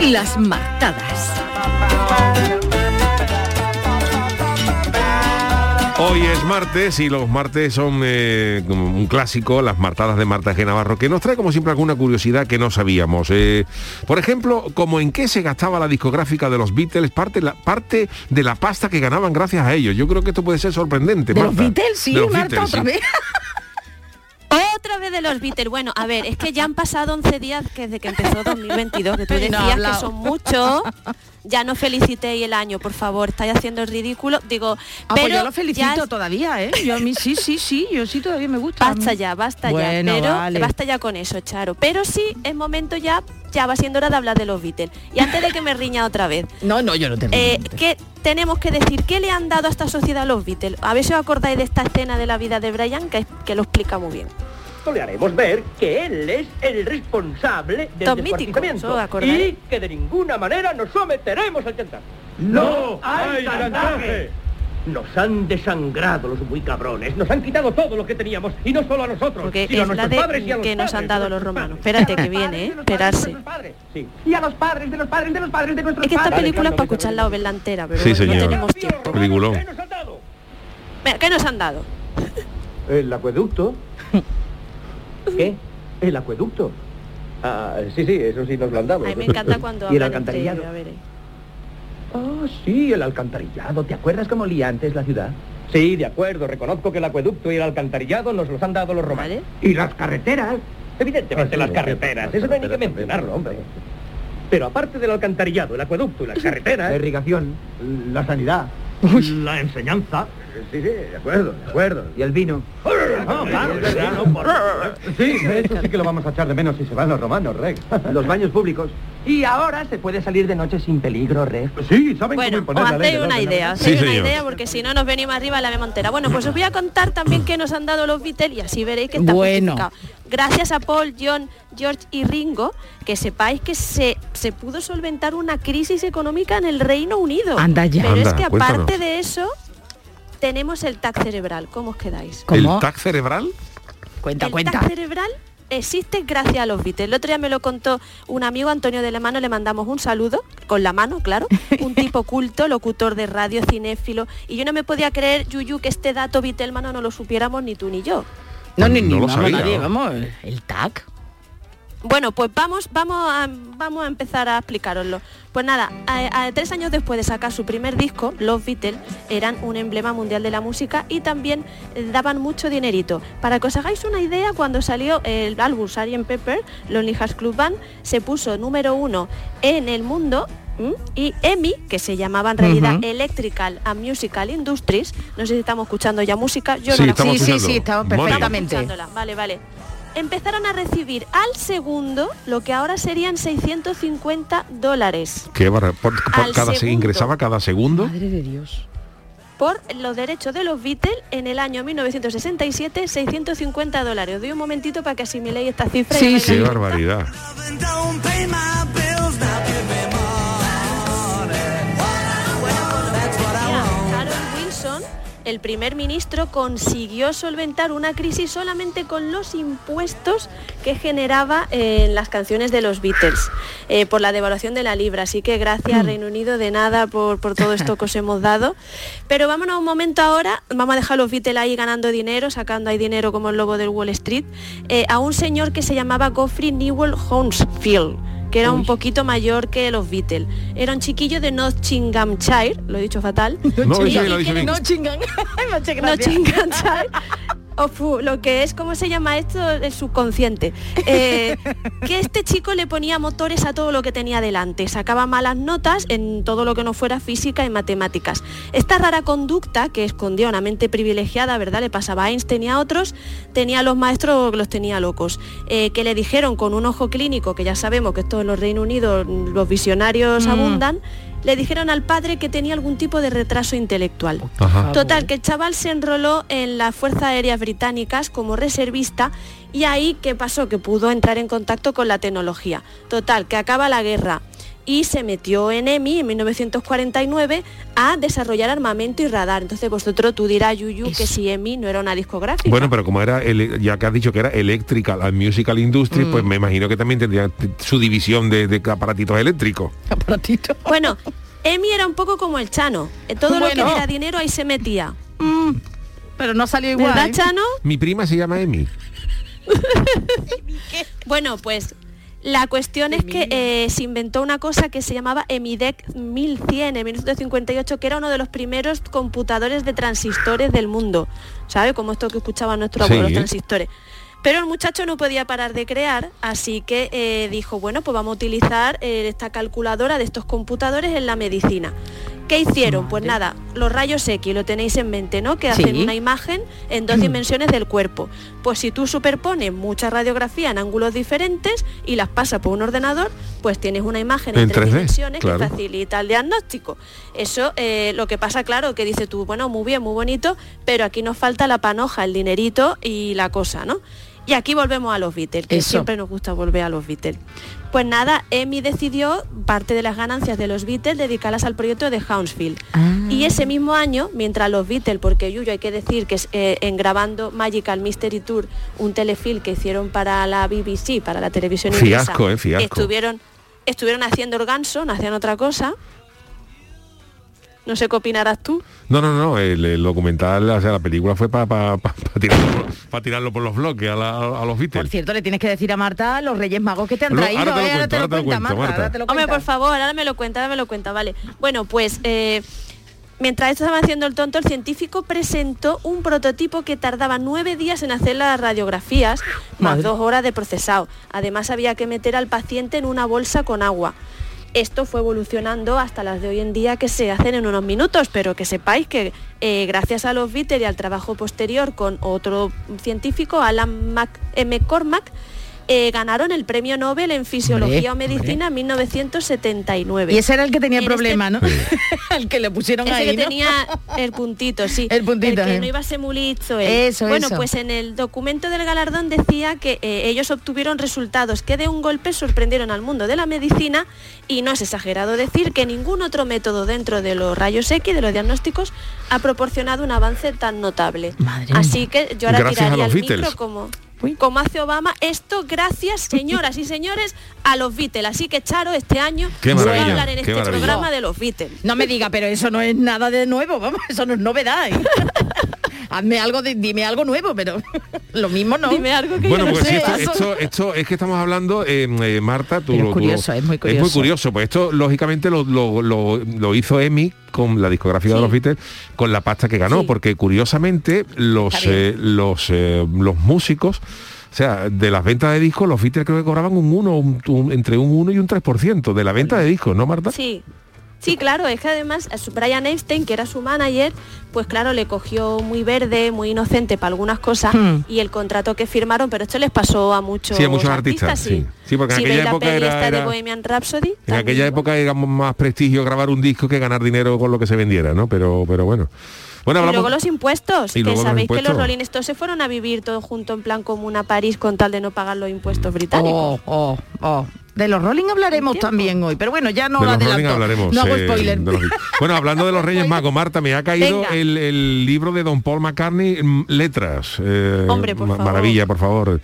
D: Las martadas.
A: Hoy es martes y los martes son eh, un clásico, las martadas de Marta G. Navarro, que nos trae como siempre alguna curiosidad que no sabíamos. Eh, por ejemplo, como en qué se gastaba la discográfica de los Beatles, parte, la, parte de la pasta que ganaban gracias a ellos. Yo creo que esto puede ser sorprendente.
F: ¿De los. Beatles? Sí,
A: De los
F: Marta,
A: Beatles,
F: otra
A: sí.
F: vez.
C: Otra vez de los Beatles. Bueno, a ver, es que ya han pasado 11 días desde que empezó 2022, que tú
F: no
C: decías que son muchos. Ya no felicitéis el año, por favor, estáis haciendo el ridículo. Digo,
F: Ah,
C: pero
F: pues yo lo felicito
C: es-
F: todavía, ¿eh? Yo a mí sí, sí, sí, yo sí todavía me gusta.
C: Basta ya, basta
F: Bueno,
C: ya. Pero
F: vale.
C: basta ya con eso, Charo. Pero sí, es momento ya, ya va siendo hora de hablar de los Beatles. Y antes de que me riña otra vez,
F: No, no, yo no te
C: eh, ¿qué tenemos que decir? ¿Qué le han dado a esta sociedad los Beatles? A ver si os acordáis de esta escena de la vida de Brian, que, que lo explica muy bien.
M: le haremos ver que él es el responsable del descuartizamiento y que de ninguna manera nos someteremos al chantaje. ¡No hay chantaje! Nos han desangrado los muy cabrones, nos han quitado todo lo que teníamos, y no solo a nosotros,
C: Porque
M: sino a
C: es la
M: nuestros
C: de
M: padres y a los
C: que nos
M: padres
C: han
M: de
C: dado los romanos.
M: padres.
C: Espérate, que viene, ¿eh? Esperarse.
M: Sí. Y a los padres de los padres de los padres de nuestros
C: Es que esta
M: padres.
C: película es para escucharla o verla entera, pero
A: Sí,
C: bueno, no
A: señor.
C: tenemos tiempo.
A: Peliculón.
C: Venga, ¿Qué nos han dado?
M: El acueducto. ¿Qué? El acueducto. Ah, sí, sí, eso sí nos lo han dado.
C: Ay, me encanta cuando
M: ¿Y el
C: entre
M: alcantarillado?
C: ellos, a ver, eh.
M: Ah, sí, el alcantarillado. ¿Te acuerdas cómo olía antes la ciudad? Sí, de acuerdo. Reconozco que el acueducto y el alcantarillado nos los han dado los romanos. ¿Y las carreteras? Evidentemente las carreteras. Eso no hay ni que mencionarlo, hombre. Pero aparte del alcantarillado, el acueducto y las carreteras...
I: La irrigación, la sanidad.
M: La enseñanza. Sí, sí, de acuerdo, de acuerdo.
I: Y el vino.
M: No, claro, el vino, por supuesto.
I: Sí, eso sí que lo vamos a echar de menos si se van los romanos, Rex. Los baños públicos.
M: Y ahora se puede salir de noche sin peligro, Rex.
I: Sí, ¿saben
C: Bueno, os hacéis una idea, os
A: Sí,
C: hacéis una
A: señor.
C: idea porque si no nos venimos arriba a la montera. Bueno, pues os voy a contar también qué nos han dado los Beatles y así veréis que está
F: Bueno.
C: justificado. Gracias a Paul, John, George y Ringo, que sepáis que se, se pudo solventar una crisis económica en el Reino Unido.
F: Anda ya.
C: Pero es que aparte
A: cuéntanos.
C: de eso, tenemos el TAC cerebral. ¿Cómo os quedáis?
A: ¿El
F: ¿Cómo?
A: TAC cerebral?
F: Cuenta,
C: el
F: cuenta.
C: TAC cerebral existe gracias a los Beatles. El otro día me lo contó un amigo, Antonio de la Mano, le mandamos un saludo, con la mano, claro, un tipo culto, locutor de radio, cinéfilo, y yo no me podía creer, Yuyu, que este dato Beatlesmano no lo supiéramos ni tú ni yo.
F: No, ni, ni
A: No lo
F: vamos,
A: sabía,
F: nadie,
A: ¿no?
F: vamos, el TAC.
C: Bueno, pues vamos, vamos, a, vamos a empezar a explicaroslo. Pues nada, a- a- tres años después de sacar su primer disco, los Beatles eran un emblema mundial de la música y también eh, daban mucho dinerito. Para que os hagáis una idea, cuando salió el álbum Sgt. Pepper, Lonely Hearts Club Band se puso número uno en el mundo y EMI, que se llamaba en realidad. Electrical and Musical Industries, no sé si estamos escuchando ya música, yo
A: Sí,
C: no la
A: estamos
F: Sí, sí,
A: escuchando.
F: sí, estamos perfectamente.
C: escuchándola. Vale, vale. Empezaron a recibir al segundo lo que ahora serían 650 dólares
A: ¿Qué barra- por, por
C: Al
A: cada se
C: segundo.
A: ingresaba cada segundo?
F: Madre de Dios.
C: por los derechos de los Beatles en el año 1967, 650 dólares. Os doy un momentito para que asimiléis esta cifra. y
F: Sí,
A: Qué
C: la-
A: barbaridad.
C: El primer ministro, consiguió solventar una crisis solamente con los impuestos que generaba eh, en las canciones de los Beatles eh, por la devaluación de la libra. Así que gracias Reino Unido de nada por, por todo esto que os hemos dado. Pero vámonos un momento ahora, vamos a dejar a los Beatles ahí ganando dinero, sacando ahí dinero como el lobo del Wall Street, eh, a un señor que se llamaba Geoffrey Newell Hounsfield que era un poquito mayor que los Beatles. Era un chiquillo de Nottinghamshire, lo he dicho fatal.
A: No,
C: Y-
A: eso
C: y
A: lo dice
C: que-
A: bien.
F: No chingan. Muchas gracias.
C: Nottinghamshire. O fu- lo que es, ¿cómo se llama esto? El subconsciente. Eh, que este chico le ponía motores a todo lo que tenía delante. Sacaba malas notas en todo lo que no fuera física y matemáticas. Esta rara conducta que escondía una mente privilegiada, ¿verdad? Le pasaba a Einstein y a otros, tenía a los maestros los tenía locos. Eh, que le dijeron con un ojo clínico, que ya sabemos que esto en los Reino Unido los visionarios
F: Mm.
C: abundan, le dijeron al padre que tenía algún tipo de retraso intelectual.
A: Ajá.
C: Total, que el chaval se enroló en las Fuerzas Aéreas Británicas como reservista y ahí, ¿qué pasó? Que pudo entrar en contacto con la tecnología. Total, que acaba la guerra y se metió en EMI en 1949 a desarrollar armamento y radar. Entonces vosotros tú dirás, Yuyu, que si EMI no era una discográfica.
A: Bueno, pero como era, ele- ya que has dicho que era Electrical and Musical Industry, pues me imagino que también tendría su división de, de aparatitos eléctricos.
F: Aparatito.
C: Bueno, EMI era un poco como el Chano. Eh, Todo lo que era dinero ahí se metía.
F: Pero no salió igual.
C: ¿Verdad,
F: ¿eh?
C: Chano?
A: Mi prima se llama Emi.
C: Bueno, pues la cuestión es que eh, se inventó una cosa que se llamaba Emidec 1100 en 1958, que era uno de los primeros computadores de transistores del mundo. ¿Sabe? Como esto que escuchaban nuestros
A: Sí.
C: abuelos, los transistores. Pero el muchacho no podía parar de crear, así que eh, dijo, bueno, pues vamos a utilizar eh, esta calculadora de estos computadores en la medicina. ¿Qué hicieron? Pues nada, los rayos X, lo tenéis en mente, ¿no? Que hacen
F: Sí.
C: una imagen en dos dimensiones del cuerpo. Pues si tú superpones mucha radiografía en ángulos diferentes y las pasas por un ordenador, pues tienes una imagen en,
A: En
C: tres
A: 3D,
C: dimensiones
A: claro.
C: que facilita el diagnóstico. Eso, eh, lo que pasa, claro, que dice tú, bueno, muy bien, muy bonito, pero aquí nos falta la panoja, el dinerito y la cosa, ¿no? Y aquí volvemos a los Beatles, que
F: Eso.
C: siempre nos gusta volver a los Beatles. Pues nada, Emi decidió parte de las ganancias de los Beatles dedicarlas al proyecto de Hounsfield.
F: Ah.
C: Y ese mismo año, mientras los Beatles, porque Yuyo hay que decir que es, eh, en grabando Magical Mystery Tour, un telefilm que hicieron para la BBC, para la televisión inglesa,
A: Fiasco, eh, fiasco.
C: estuvieron, estuvieron haciendo el ganso, no hacían otra cosa. No sé qué opinarás tú.
A: No, no, no, el, el documental, o sea, la película fue para tirarlo, pa tirarlo por los bloques a, la- a los
F: Por
A: Beatles.
F: cierto, le tienes que decir a Marta los Reyes Magos que te han traído.
A: ahora te lo
F: ¿eh?
A: cuento,
F: ahora te lo
A: ahora
F: cuenta,
A: cuento,
F: Marta.
A: Marta.
F: ahora te lo
C: Hombre, por favor, ahora me lo cuenta, ahora me lo cuenta, vale. Bueno, pues eh, mientras esto estaba haciendo el tonto, el científico presentó un prototipo que tardaba nueve días en hacer las radiografías, más dos horas de procesado. Además había que meter al paciente en una bolsa con agua. Esto fue evolucionando hasta las de hoy en día que se hacen en unos minutos, pero que sepáis que eh, gracias a los Beatles y al trabajo posterior con otro científico, Alan Mac- eh, McCormack, eh, ganaron el premio Nobel en Fisiología
F: Hombre,
C: o Medicina en 1979.
F: Y ese era el que tenía
C: En
F: problema,
C: este-
F: ¿no? el que le pusieron
C: ese
F: ahí,
C: que
F: ¿no?
C: tenía el puntito, sí.
F: El puntito,
C: que
F: eh.
C: no iba a ser muy listo él.
F: Eso,
C: bueno,
F: eso.
C: pues en el documento del galardón decía que eh, ellos obtuvieron resultados que de un golpe sorprendieron al mundo de la medicina y no es exagerado decir que ningún otro método dentro de los rayos X, de los diagnósticos, ha proporcionado un avance tan notable. Así que yo ahora
A: Gracias a
C: tiraría
A: los
C: el
A: Beatles.
C: micro como como hace Obama, esto gracias, señoras y señores, a los Beatles. Así que, Charo, este año voy a hablar en este
F: maravilla.
C: programa de los Beatles.
F: No me diga, pero eso no es nada de nuevo, vamos, eso no es novedad. ¿eh? Hazme algo, de, dime algo nuevo, pero lo mismo no.
C: Dime algo que
A: Bueno,
C: yo no
A: pues
C: sé.
A: esto, esto, esto es que estamos hablando, eh, eh, Marta, tú,
F: es
A: tú lo-
F: curioso, es muy
A: Es muy
F: curioso.
A: curioso, pues esto lógicamente lo, lo- lo- lo hizo Emi con la discografía de los Beatles, con la pasta que ganó, porque curiosamente los, eh, los, eh, los músicos, o sea, de las ventas de discos, los Beatles creo que cobraban un 1, un- un- entre un 1 y un 3% de la venta de discos, ¿no, Marta?
C: Sí. Sí, claro, es que además a su- Brian Epstein, que era su manager, pues claro, le cogió muy verde, muy inocente para algunas cosas
A: Hmm.
C: y el contrato que firmaron, pero esto les pasó a muchos,
A: Sí, a muchos artistas, sí. Sí, porque en
C: si
A: aquella
C: la
A: época era-
C: de Bohemian Rhapsody,
A: En aquella época era más prestigio grabar un disco que ganar dinero con lo que se vendiera, ¿no? Pero, pero bueno. Bueno,
C: y
A: hablamos...
C: luego los impuestos,
A: Y
C: que sabéis que los Rolling Stones se fueron a vivir todos juntos en plan común a París con tal de no pagar los impuestos británicos.
F: Oh, oh, oh. De los Rolling hablaremos también hoy, pero bueno, ya no
A: de
F: lo
A: los Rolling
F: adelanto.
A: hablaremos.
F: No hago
A: eh,
F: spoiler.
A: de los- Bueno, hablando de los Reyes Magos, Marta, me ha caído el, el libro de Don Paul McCartney, mm, Letras. eh,
C: Hombre, por
A: ma-
C: favor.
A: Maravilla, por favor.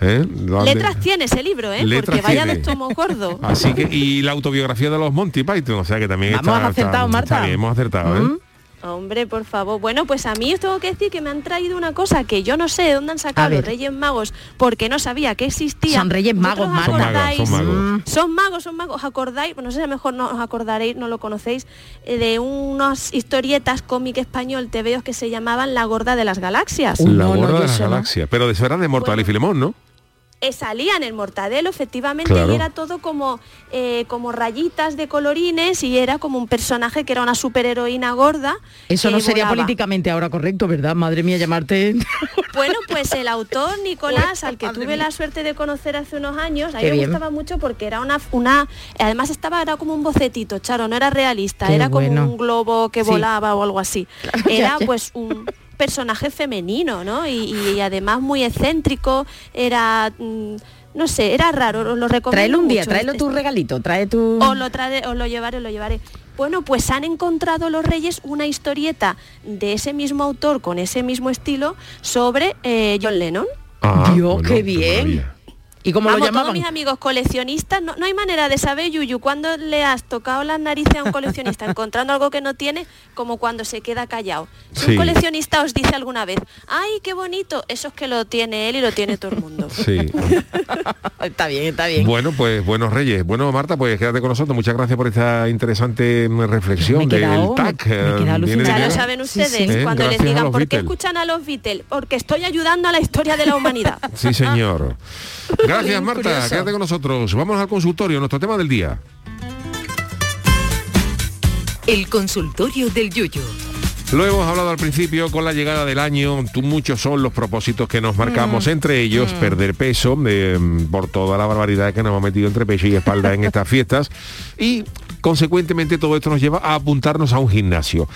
A: ¿Eh? Han de-
C: Letras tiene ese libro, ¿eh?
A: Letras
C: Porque vaya
A: tiene.
C: de estomo gordo.
A: Así que, y la autobiografía de los Monty Python, o sea que también
C: Vamos,
A: está,
C: acertado,
A: está-
C: Marta.
A: está bien, hemos acertado, ¿eh?
C: Hombre, por favor. Bueno, pues a mí os tengo que decir que me han traído una cosa que yo no sé de dónde han sacado los. Reyes Magos porque no sabía que existía.
F: Son Reyes Magos,
C: ¿Vosotros
F: Marta.
A: Son magos, son
C: acordáis?
A: magos.
C: Mm. Son magos, son magos. ¿Os acordáis? No sé si a lo mejor no os acordaréis, no lo conocéis, eh, de unas historietas cómic español TVOs que se llamaban La Gorda de las Galaxias.
A: La gorda de las galaxias. Pero de eso era de Mortal y Filemón, ¿no?
C: Eh, salía en el mortadelo efectivamente
A: Claro.
C: y era todo como eh, como rayitas de colorines y era como un personaje que era una superheroína gorda
F: Eso no sería
C: volaba.
F: políticamente ahora correcto, ¿verdad? Madre mía, llamarte...
C: Bueno, pues el autor Nicolás, al que tuve la suerte de conocer hace unos años, a mí me gustaba mucho porque era una, una, además estaba era como un bocetito, Charo, no era realista,
F: Qué
C: era como un globo que
F: Sí.
C: volaba o algo así. Era
F: ya.
C: pues un personaje femenino, ¿no? Y, y además muy excéntrico, era, mm, no sé, era raro, os lo recomiendo
F: Tráelo un día,
C: mucho.
F: tráelo
C: Este-
F: tu regalito, trae tu...
C: os lo, trae, os lo llevaré, os lo llevaré. Bueno, pues han encontrado los Reyes una historieta de ese mismo autor, con ese mismo estilo, sobre eh, John Lennon.
A: Ah,
F: Dios,
A: bueno,
F: qué bien.
A: maravilla.
F: ¿Y cómo
C: Vamos,
F: lo
C: todos mis amigos coleccionistas, no, no hay manera de saber, Yuyu, cuando le has tocado las narices a un coleccionista encontrando algo que no tiene, como cuando se queda callado. Si
A: Sí.
C: un coleccionista os dice alguna vez, ¡ay, qué bonito! Eso es que lo tiene él y lo tiene todo el mundo.
A: Sí.
F: está bien, está bien.
A: Bueno, pues buenos reyes. Bueno, Marta, pues quédate con nosotros. Muchas gracias por esta interesante mm, reflexión
F: Me he quedado-
A: del TAC.
F: me
A: eh, de.
C: Ya lo saben ustedes,
F: sí.
C: Cuando les
A: gracias
C: digan por qué escuchan a los Beatles, porque estoy ayudando a la historia de la humanidad.
A: Sí, señor. Gracias,
C: Bien
A: Marta.
C: curioso.
A: Quédate con nosotros. Vamos al consultorio, nuestro tema del día.
D: El consultorio del Yuyu.
A: Lo hemos hablado al principio con la llegada del año. Tú, muchos son los propósitos que nos marcamos, entre ellos perder peso eh, por toda la barbaridad que nos hemos metido entre pecho y espalda en estas fiestas. Y consecuentemente todo esto nos lleva a apuntarnos a un gimnasio.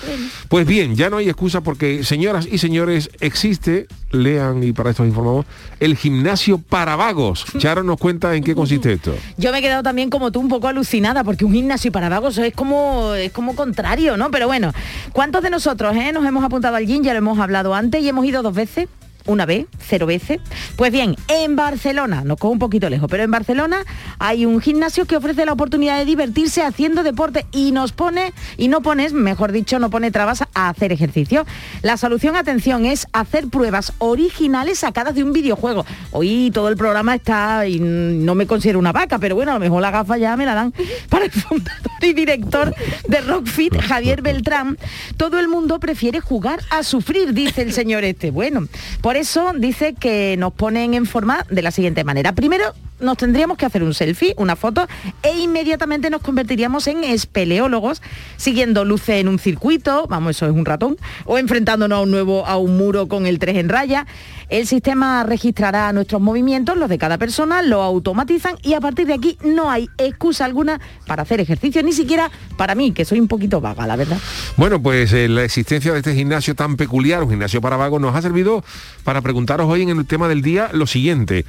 A: Pues bien, ya no hay excusa porque, señoras y señores, existe, lean y para esto os informamos, el gimnasio para vagos. Charo nos cuenta en qué consiste esto.
F: Yo me he quedado también como tú un poco alucinada porque un gimnasio para vagos es como es como contrario, ¿no? Pero bueno, ¿cuántos de nosotros eh, nos hemos apuntado al gym? Ya lo hemos hablado antes y hemos ido dos veces. Una vez, cero veces. Pues bien, en Barcelona, nos cojo un poquito lejos, pero en Barcelona hay un gimnasio que ofrece la oportunidad de divertirse haciendo deporte y nos pone, y no pones, mejor dicho, no pone trabas a hacer ejercicio. La solución, atención, es hacer pruebas originales sacadas de un videojuego. Hoy todo el programa está, y no me considero una vaca, pero bueno, a lo mejor la gafa ya me la dan para el fundador y director de Rockfit, Javier Beltrán. Todo el mundo prefiere jugar a sufrir, dice el señor este. Bueno, por eso dice que nos ponen en forma de la siguiente manera. Primero, nos tendríamos que hacer un selfie, una foto, e inmediatamente nos convertiríamos en espeleólogos, siguiendo luces en un circuito, vamos, eso es un ratón, o enfrentándonos a un nuevo, a un muro con el 3 en raya. El sistema registrará nuestros movimientos, los de cada persona, lo automatizan y a partir de aquí no hay excusa alguna para hacer ejercicio, ni siquiera para mí, que soy un poquito vaga, la verdad.
A: Bueno, pues eh, la existencia de este gimnasio tan peculiar, un gimnasio para vagos, nos ha servido para preguntaros hoy en el tema del día lo siguiente.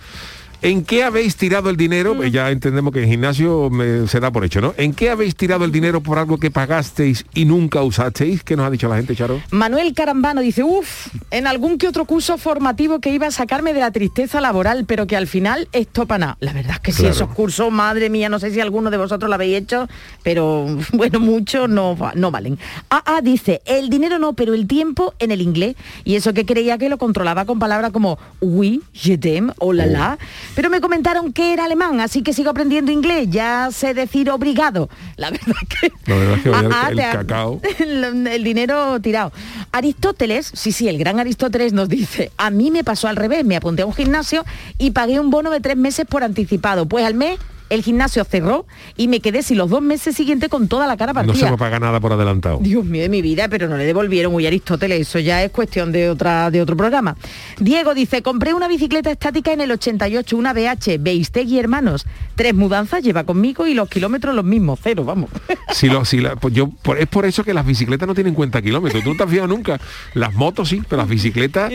A: ¿En qué habéis tirado el dinero? Pues ya entendemos que el gimnasio me- se da por hecho, ¿no? ¿En qué habéis tirado el dinero por algo que pagasteis y nunca usasteis? ¿Qué nos ha dicho la gente, Charo?
F: Manuel Carambano dice, uff, en algún que otro curso formativo que iba a sacarme de la tristeza laboral, pero que al final esto para nada. La verdad es que sí,
N: Claro.
F: esos cursos, madre mía, no sé si alguno de vosotros lo habéis hecho, pero bueno, muchos no, no valen. AA dice, el dinero no, pero el tiempo en el inglés. Y eso que creía que lo controlaba con palabras como oui, je t'aime o la la. Pero me comentaron que era alemán, así que sigo aprendiendo inglés. Ya sé decir obrigado. La verdad que
A: La verdad es que hoy el-
F: Ah, ah,
A: el, cacao...
F: el, el dinero tirado. Aristóteles, sí, sí, el gran Aristóteles nos dice, a mí me pasó al revés, me apunté a un gimnasio y pagué un bono de tres meses por anticipado. Pues al mes el gimnasio cerró y me quedé sin los dos meses siguientes con toda la cara
A: No se
F: partida.
A: me paga nada por adelantado.
F: Dios mío de mi vida, pero no le devolvieron uy Aristóteles, eso ya es cuestión de otra de otro programa. Diego dice, compré una bicicleta estática en el 88, una BH, Beistegui hermanos. Tres mudanzas lleva conmigo y los kilómetros los mismos, cero, vamos.
A: Si lo, si la- pues yo, por- es por eso que las bicicletas no tienen cuenta kilómetros. Tú no te has fijado nunca. Las motos sí, pero las bicicletas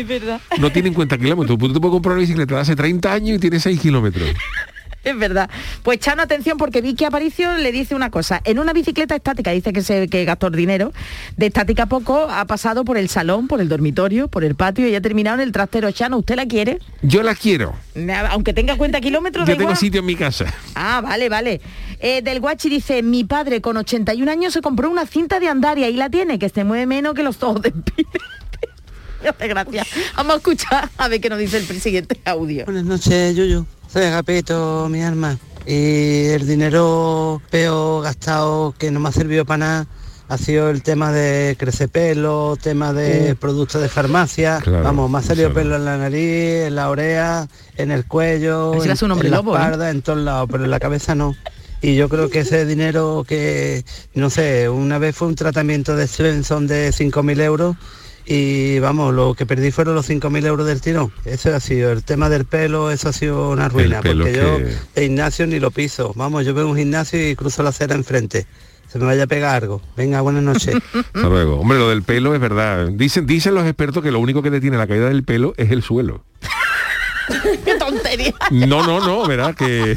A: no tienen cuenta kilómetros. Tú te puedes comprar una bicicleta de hace 30 años y tiene 6 kilómetros.
F: Es verdad. Pues Chano, atención, porque Vicky Aparicio le dice una cosa. En una bicicleta estática, dice que se que gastó dinero, de estática poco, ha pasado por el salón, por el dormitorio, por el patio y ha terminado en el trastero. Chano, ¿usted la quiere?
A: Yo la quiero.
F: Aunque tenga cuenta kilómetros,
A: Yo tengo
F: igual.
A: sitio en mi casa.
F: Ah, vale, vale. Eh, del Guachi dice, mi padre con 81 años se compró una cinta de andar y ahí la tiene, que se mueve menos que los ojos de pide. Me hace gracia. Vamos a escuchar a ver qué nos dice el siguiente audio.
N: Buenas noches, Yuyu. Soy Agapito, mi alma. Y el dinero peor gastado que no me ha servido para nada ha sido el tema de crecepelo, tema de productos de farmacia.
O: Claro,
N: Vamos, me ha salido pelo en la nariz, en la oreja, en el cuello, en,
F: un
N: la
F: ¿eh?
N: espalda, en todos lados, pero en la cabeza no. Y yo creo que ese dinero que, no sé, una vez fue un tratamiento de Svensson de 5.000 euros y vamos, lo que perdí fueron los 5.000 euros del tirón. Eso ha sido, el tema del pelo, eso ha sido una ruina, porque yo de gimnasio ni lo piso. Vamos, yo veo un gimnasio y cruzo la acera enfrente. Se me vaya a pegar algo. Venga, buenas noches.
A: Hasta luego. Hombre, lo del pelo es verdad. Dicen, dicen los expertos que lo único que detiene la caída del pelo es el suelo. No, no, no, ¿verdad? Que,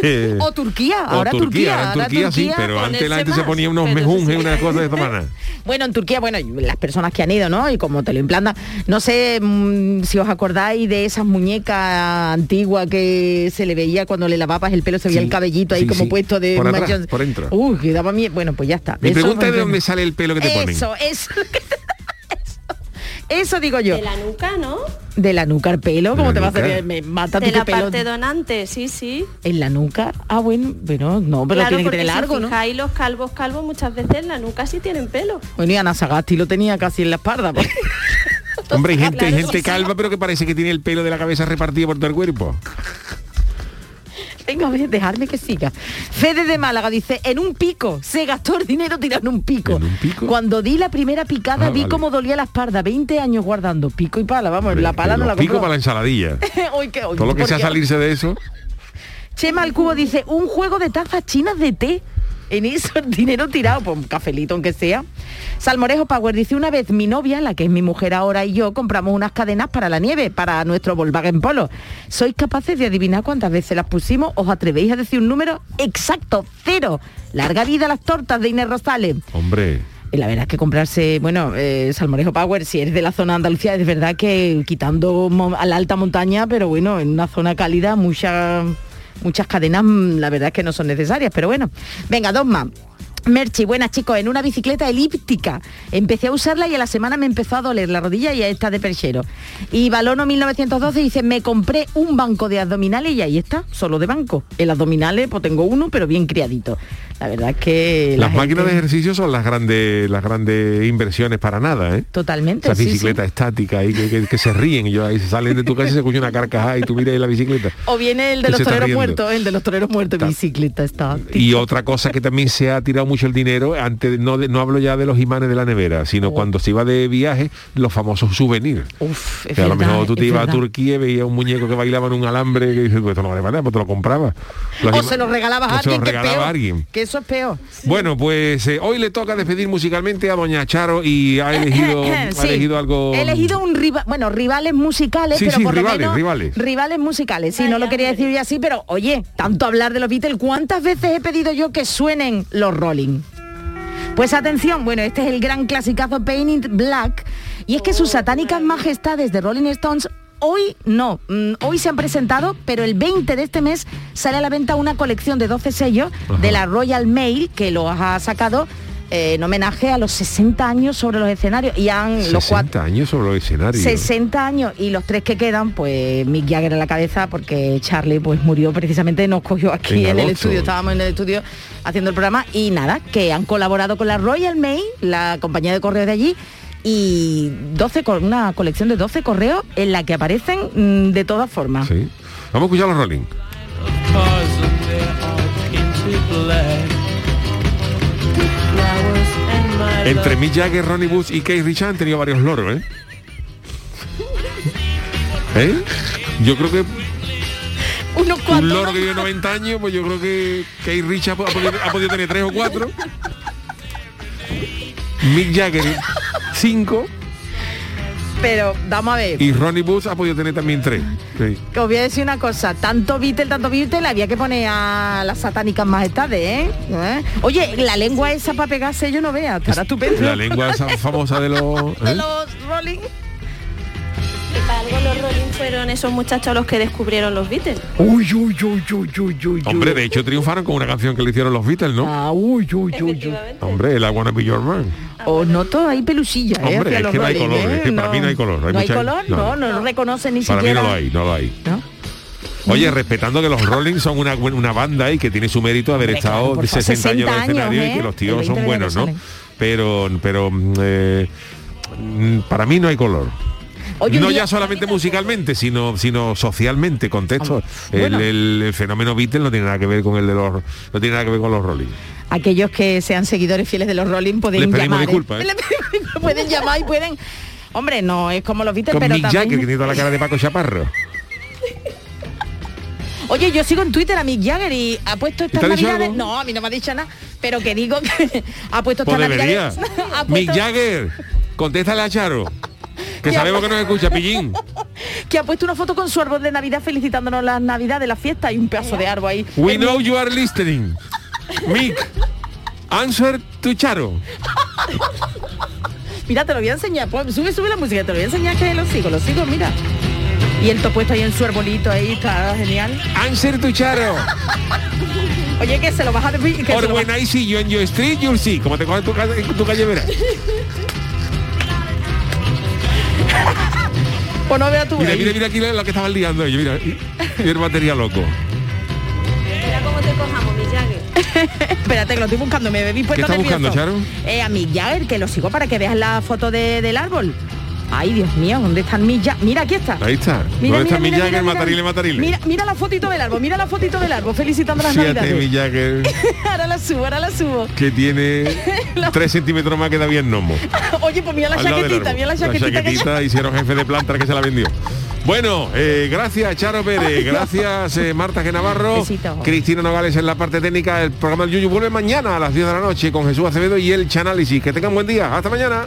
A: que-
F: O Turquía,
A: o
F: ahora Turquía.
A: ahora Turquía, sí, pero antes la gente se ponía unos mejunjes, una cosa de esta manera.
F: Bueno, en Turquía, bueno, las personas que han ido, ¿no? Y como te lo implantan, no sé mm, si os acordáis de esas muñecas antiguas que se le veía cuando le lavabas el pelo, se veía
A: Sí,
F: el cabellito ahí
A: sí,
F: como
A: sí.
F: puesto de
A: Por atrás, por dentro.
F: Uy, que daba miedo. Bueno, pues ya está. Eso,
A: pregunta de dónde sale el pelo que te ponen.
F: Eso, eso. Eso digo yo.
C: De la nuca, ¿no?
F: De la nuca el pelo, ¿cómo te vas a
A: nuca.
F: hacer? Me mata
C: De
F: tu
C: la
F: pelo.
C: parte donante, sí, sí.
F: En la nuca. Ah, bueno, pero no, pero
C: claro,
F: tiene que tener largo,
C: si
F: ¿no?
C: fijáis, los calvos calvos muchas veces en la nuca sí tienen pelo.
F: Bueno, y Ana Sagasti lo tenía casi en la espalda. pues.
A: Hombre, hay gente, hay gente calva, pero que parece que tiene el pelo de la cabeza repartido por todo el cuerpo.
F: Ver, dejarme que siga. Fede de Málaga dice, en un pico, se gastó el dinero tirando un pico. Cuando di la primera picada
A: Ah,
F: vi
A: vale.
F: cómo dolía la espalda, 20 años guardando pico y pala, vamos, la pala no la
A: pico para la ensaladilla.
F: Hoy que hoy,
A: Todo lo que sea salirse de eso.
F: Chema al cubo dice, un juego de tazas chinas de té. En eso dinero tirado, por un cafelito aunque sea. Salmorejo Power dice, una vez mi novia, la que es mi mujer ahora y yo, compramos unas cadenas para la nieve, para nuestro Volkswagen Polo. ¿Sois capaces de adivinar cuántas veces las pusimos? ¿Os atrevéis a decir un número exacto? Cero. Larga vida a las tortas de Inés Rosales.
A: Hombre.
F: Y la verdad es que comprarse, bueno, eh, Salmorejo Power, si eres de la zona de Andalucía, es verdad que quitando a la alta montaña, pero bueno, en una zona cálida, muchas muchas cadenas, mm, la verdad es que no son necesarias, pero bueno. Venga, dos más. Merchi, buenas chicos, en una bicicleta elíptica. Empecé a usarla y a la semana me empezó a doler la rodilla y ahí está de perchero. Y Balono 1912 dice, me compré un banco de abdominales y ahí está, solo de banco. El abdominales, pues tengo uno, pero bien criadito. La verdad es que... la
A: Las máquinas de ejercicio son las grandes las grandes inversiones para nada, ¿eh?
F: Totalmente,
A: Esas
F: sí, sí.
A: bicicletas estáticas ahí que, que- que se ríen y yo ahí se salen de tu casa y se escucha una carcajada y tú miras ahí la bicicleta.
F: O viene el de los toreros muertos, el de los toreros muertos, bicicleta está.
A: Y otra cosa que también se ha tirado mucho el dinero, antes no, de- no hablo ya de los imanes de la nevera, sino
F: Oh.
A: cuando se iba de viaje, los famosos souvenirs.
F: Uf, es
A: Que a lo mejor tú te ibas a. Turquía y veías un muñeco que bailaba en un alambre que dices, pues esto no vale nada, pues te lo comprabas. Los
F: O se lo regalabas a
A: se lo
F: alguien, que es
A: regalaba
F: peor.
A: a alguien.
F: Que eso es peor.
A: Bueno, pues eh, hoy le toca despedir musicalmente a Doña Charo y ha elegido, ha elegido algo...
F: He elegido un rival, bueno, rivales musicales,
A: Sí,
F: pero
A: sí,
F: por
A: rivales,
F: lo menos
A: rivales.
F: rivales musicales. Sí, no lo quería decir yo así, pero oye, tanto hablar de los Beatles, ¿cuántas veces he pedido yo que suenen los Rolling? Pues atención, bueno, este es el gran clasicazo Painted Black y es que sus satánicas majestades de Rolling Stones Hoy no, mm, hoy se han presentado, pero el 20 de este mes sale a la venta una colección de 12 sellos de la Royal Mail que los ha sacado eh, en homenaje a los 60 años sobre los escenarios y han los cuatro
A: 60 años sobre los escenarios.
F: 60 años y los tres que quedan, pues Mick Jagger en la cabeza porque Charlie pues murió precisamente, nos cogió aquí
A: En
F: en, el estudio, estábamos en el estudio haciendo el programa y nada, que han colaborado con la Royal Mail, la compañía de correos de allí y 12 co- una colección de 12 correos en la que aparecen mm, de todas formas.
A: Sí. Vamos a escuchar los Rolling. Entre Mick Jagger, Ronnie Bush y Keith Richards han tenido varios loros, ¿eh? ¿Eh? Yo creo que
F: Unos
A: un
F: cuantos.
A: loro que vive 90 años, pues yo creo que Keith Richards ha podido, ha podido tener tres o cuatro. Mick Jagger, cinco.
F: Pero vamos a ver.
A: Y Ronnie Bush ha podido tener también tres. Sí.
F: Que os voy a decir una cosa, tanto Beatle, tanto Beatle, había que poner a las satánicas majestades, ¿eh? ¿Eh? Oye, la lengua esa para pegarse yo no vea, estará estupendo.
A: La lengua esa famosa de los...
F: de
A: ¿eh?
F: los Rolling.
C: Y para algo los Rolling fueron esos muchachos los que descubrieron los Beatles.
F: Uy, uy, uy, uy, uy, uy.
A: Hombre, de hecho triunfaron con una canción que le hicieron los Beatles, ¿no?
F: Ah, uy, uy, uy, uy.
A: Hombre, el I Wanna Be Your Man.
F: O noto ahí pelusilla, ¿eh?
A: Hombre, es
F: los
A: que no hay color,
F: ¿eh?
A: es que para mí no hay color, no hay
F: ¿No hay color?
A: no,
F: No,
A: no.
F: no, lo reconocen ni
A: Para mí
F: siquiera.
A: no lo hay, no lo hay.
F: ¿No?
A: Oye, respetando que los Rolling son una, una banda y que tiene su mérito haber estado
F: claro, por
A: de
F: favor,
A: 60 años en el
F: 60
A: escenario y que
F: ¿eh?
A: los tíos son
F: 20 de
A: buenos, ¿no? Pero, pero mm, eh, mm, para mí no hay color.
F: Un
A: no ya solamente musicalmente, sino, sino socialmente, contexto.
F: bueno.
A: El, el- el fenómeno Beatles no tiene nada que ver con el de los, no tiene nada que ver con los Rolling.
F: Aquellos que sean seguidores fieles de los Rolling pueden
A: Les
F: llamar. ¿eh?
A: disculpas, ¿eh?
F: Pueden llamar y pueden. Hombre, no es como los Beatles,
A: Con
F: pero
A: Mick
F: también.
A: Jagger, que tiene toda la cara de Paco Chaparro.
F: Oye, yo sigo en Twitter a Mick Jagger y ha puesto estas
A: ¿Te ha dicho
F: navidades. No, a mí no me ha dicho nada, pero que digo que ha puesto
A: Pues
F: estas navidades. ha
A: Mick
F: puesto-
A: Jagger, contéstale a Charo. Que sabemos que nos escucha, pillín.
F: que ha puesto una foto con su árbol de Navidad felicitándonos las Navidades, la fiesta y un pedazo de árbol ahí.
A: We know you are listening. Mick, answer to Charo.
F: Mira, te lo voy a enseñar. Pues, sube, sube la música, te lo voy a enseñar que lo sigo, lo sigo, mira. Y el top puesto ahí en su arbolito ahí, está genial.
A: Answer to Charo.
F: Oye, que se lo vas a decir. que
A: Or
F: se lo
A: when
F: vas-
A: I see you in your street, you'll see. Como te coges tu, en tu calle, verás.
F: Pues no veas tú.
A: Mira,
F: ahí.
A: mira, mira aquí la que estaba liando ellos. Mira, y, y el batería loco.
C: Mira cómo te cojamos, mi Jagger.
F: Espérate, que lo estoy buscando, me bebí puesto
A: está
F: nervioso.
A: buscando, Charo?
F: Eh, a Mick Jagger, que lo sigo para que veas la foto de- del árbol. Ay, Dios mío, ¿dónde están Mick Jagger? Mira, aquí está.
A: Ahí está.
F: Mira,
A: ¿Dónde está
F: mira,
A: Mick
F: mira,
A: Jagger?
F: mira,
A: Matarile, matarile.
F: Mira, mira la fotito del árbol, mira la fotito del árbol, felicitando las
A: Fíjate,
F: navidades. Ahora la subo, ahora la subo.
A: que tiene tres centímetros más que David Nomo.
F: Oye, pues mira la chaquetita, mira la chaquetita. que-
A: chaquetita hicieron jefe de planta que se la vendió. Bueno, eh, gracias Charo Pérez, gracias eh, Marta Genavarro,
F: Besito.
A: Cristina Nogales en la parte técnica. El programa del Yuyu vuelve mañana a las 10 de la noche con Jesús Acevedo y el Chanálisis. Que tengan buen día. Hasta mañana.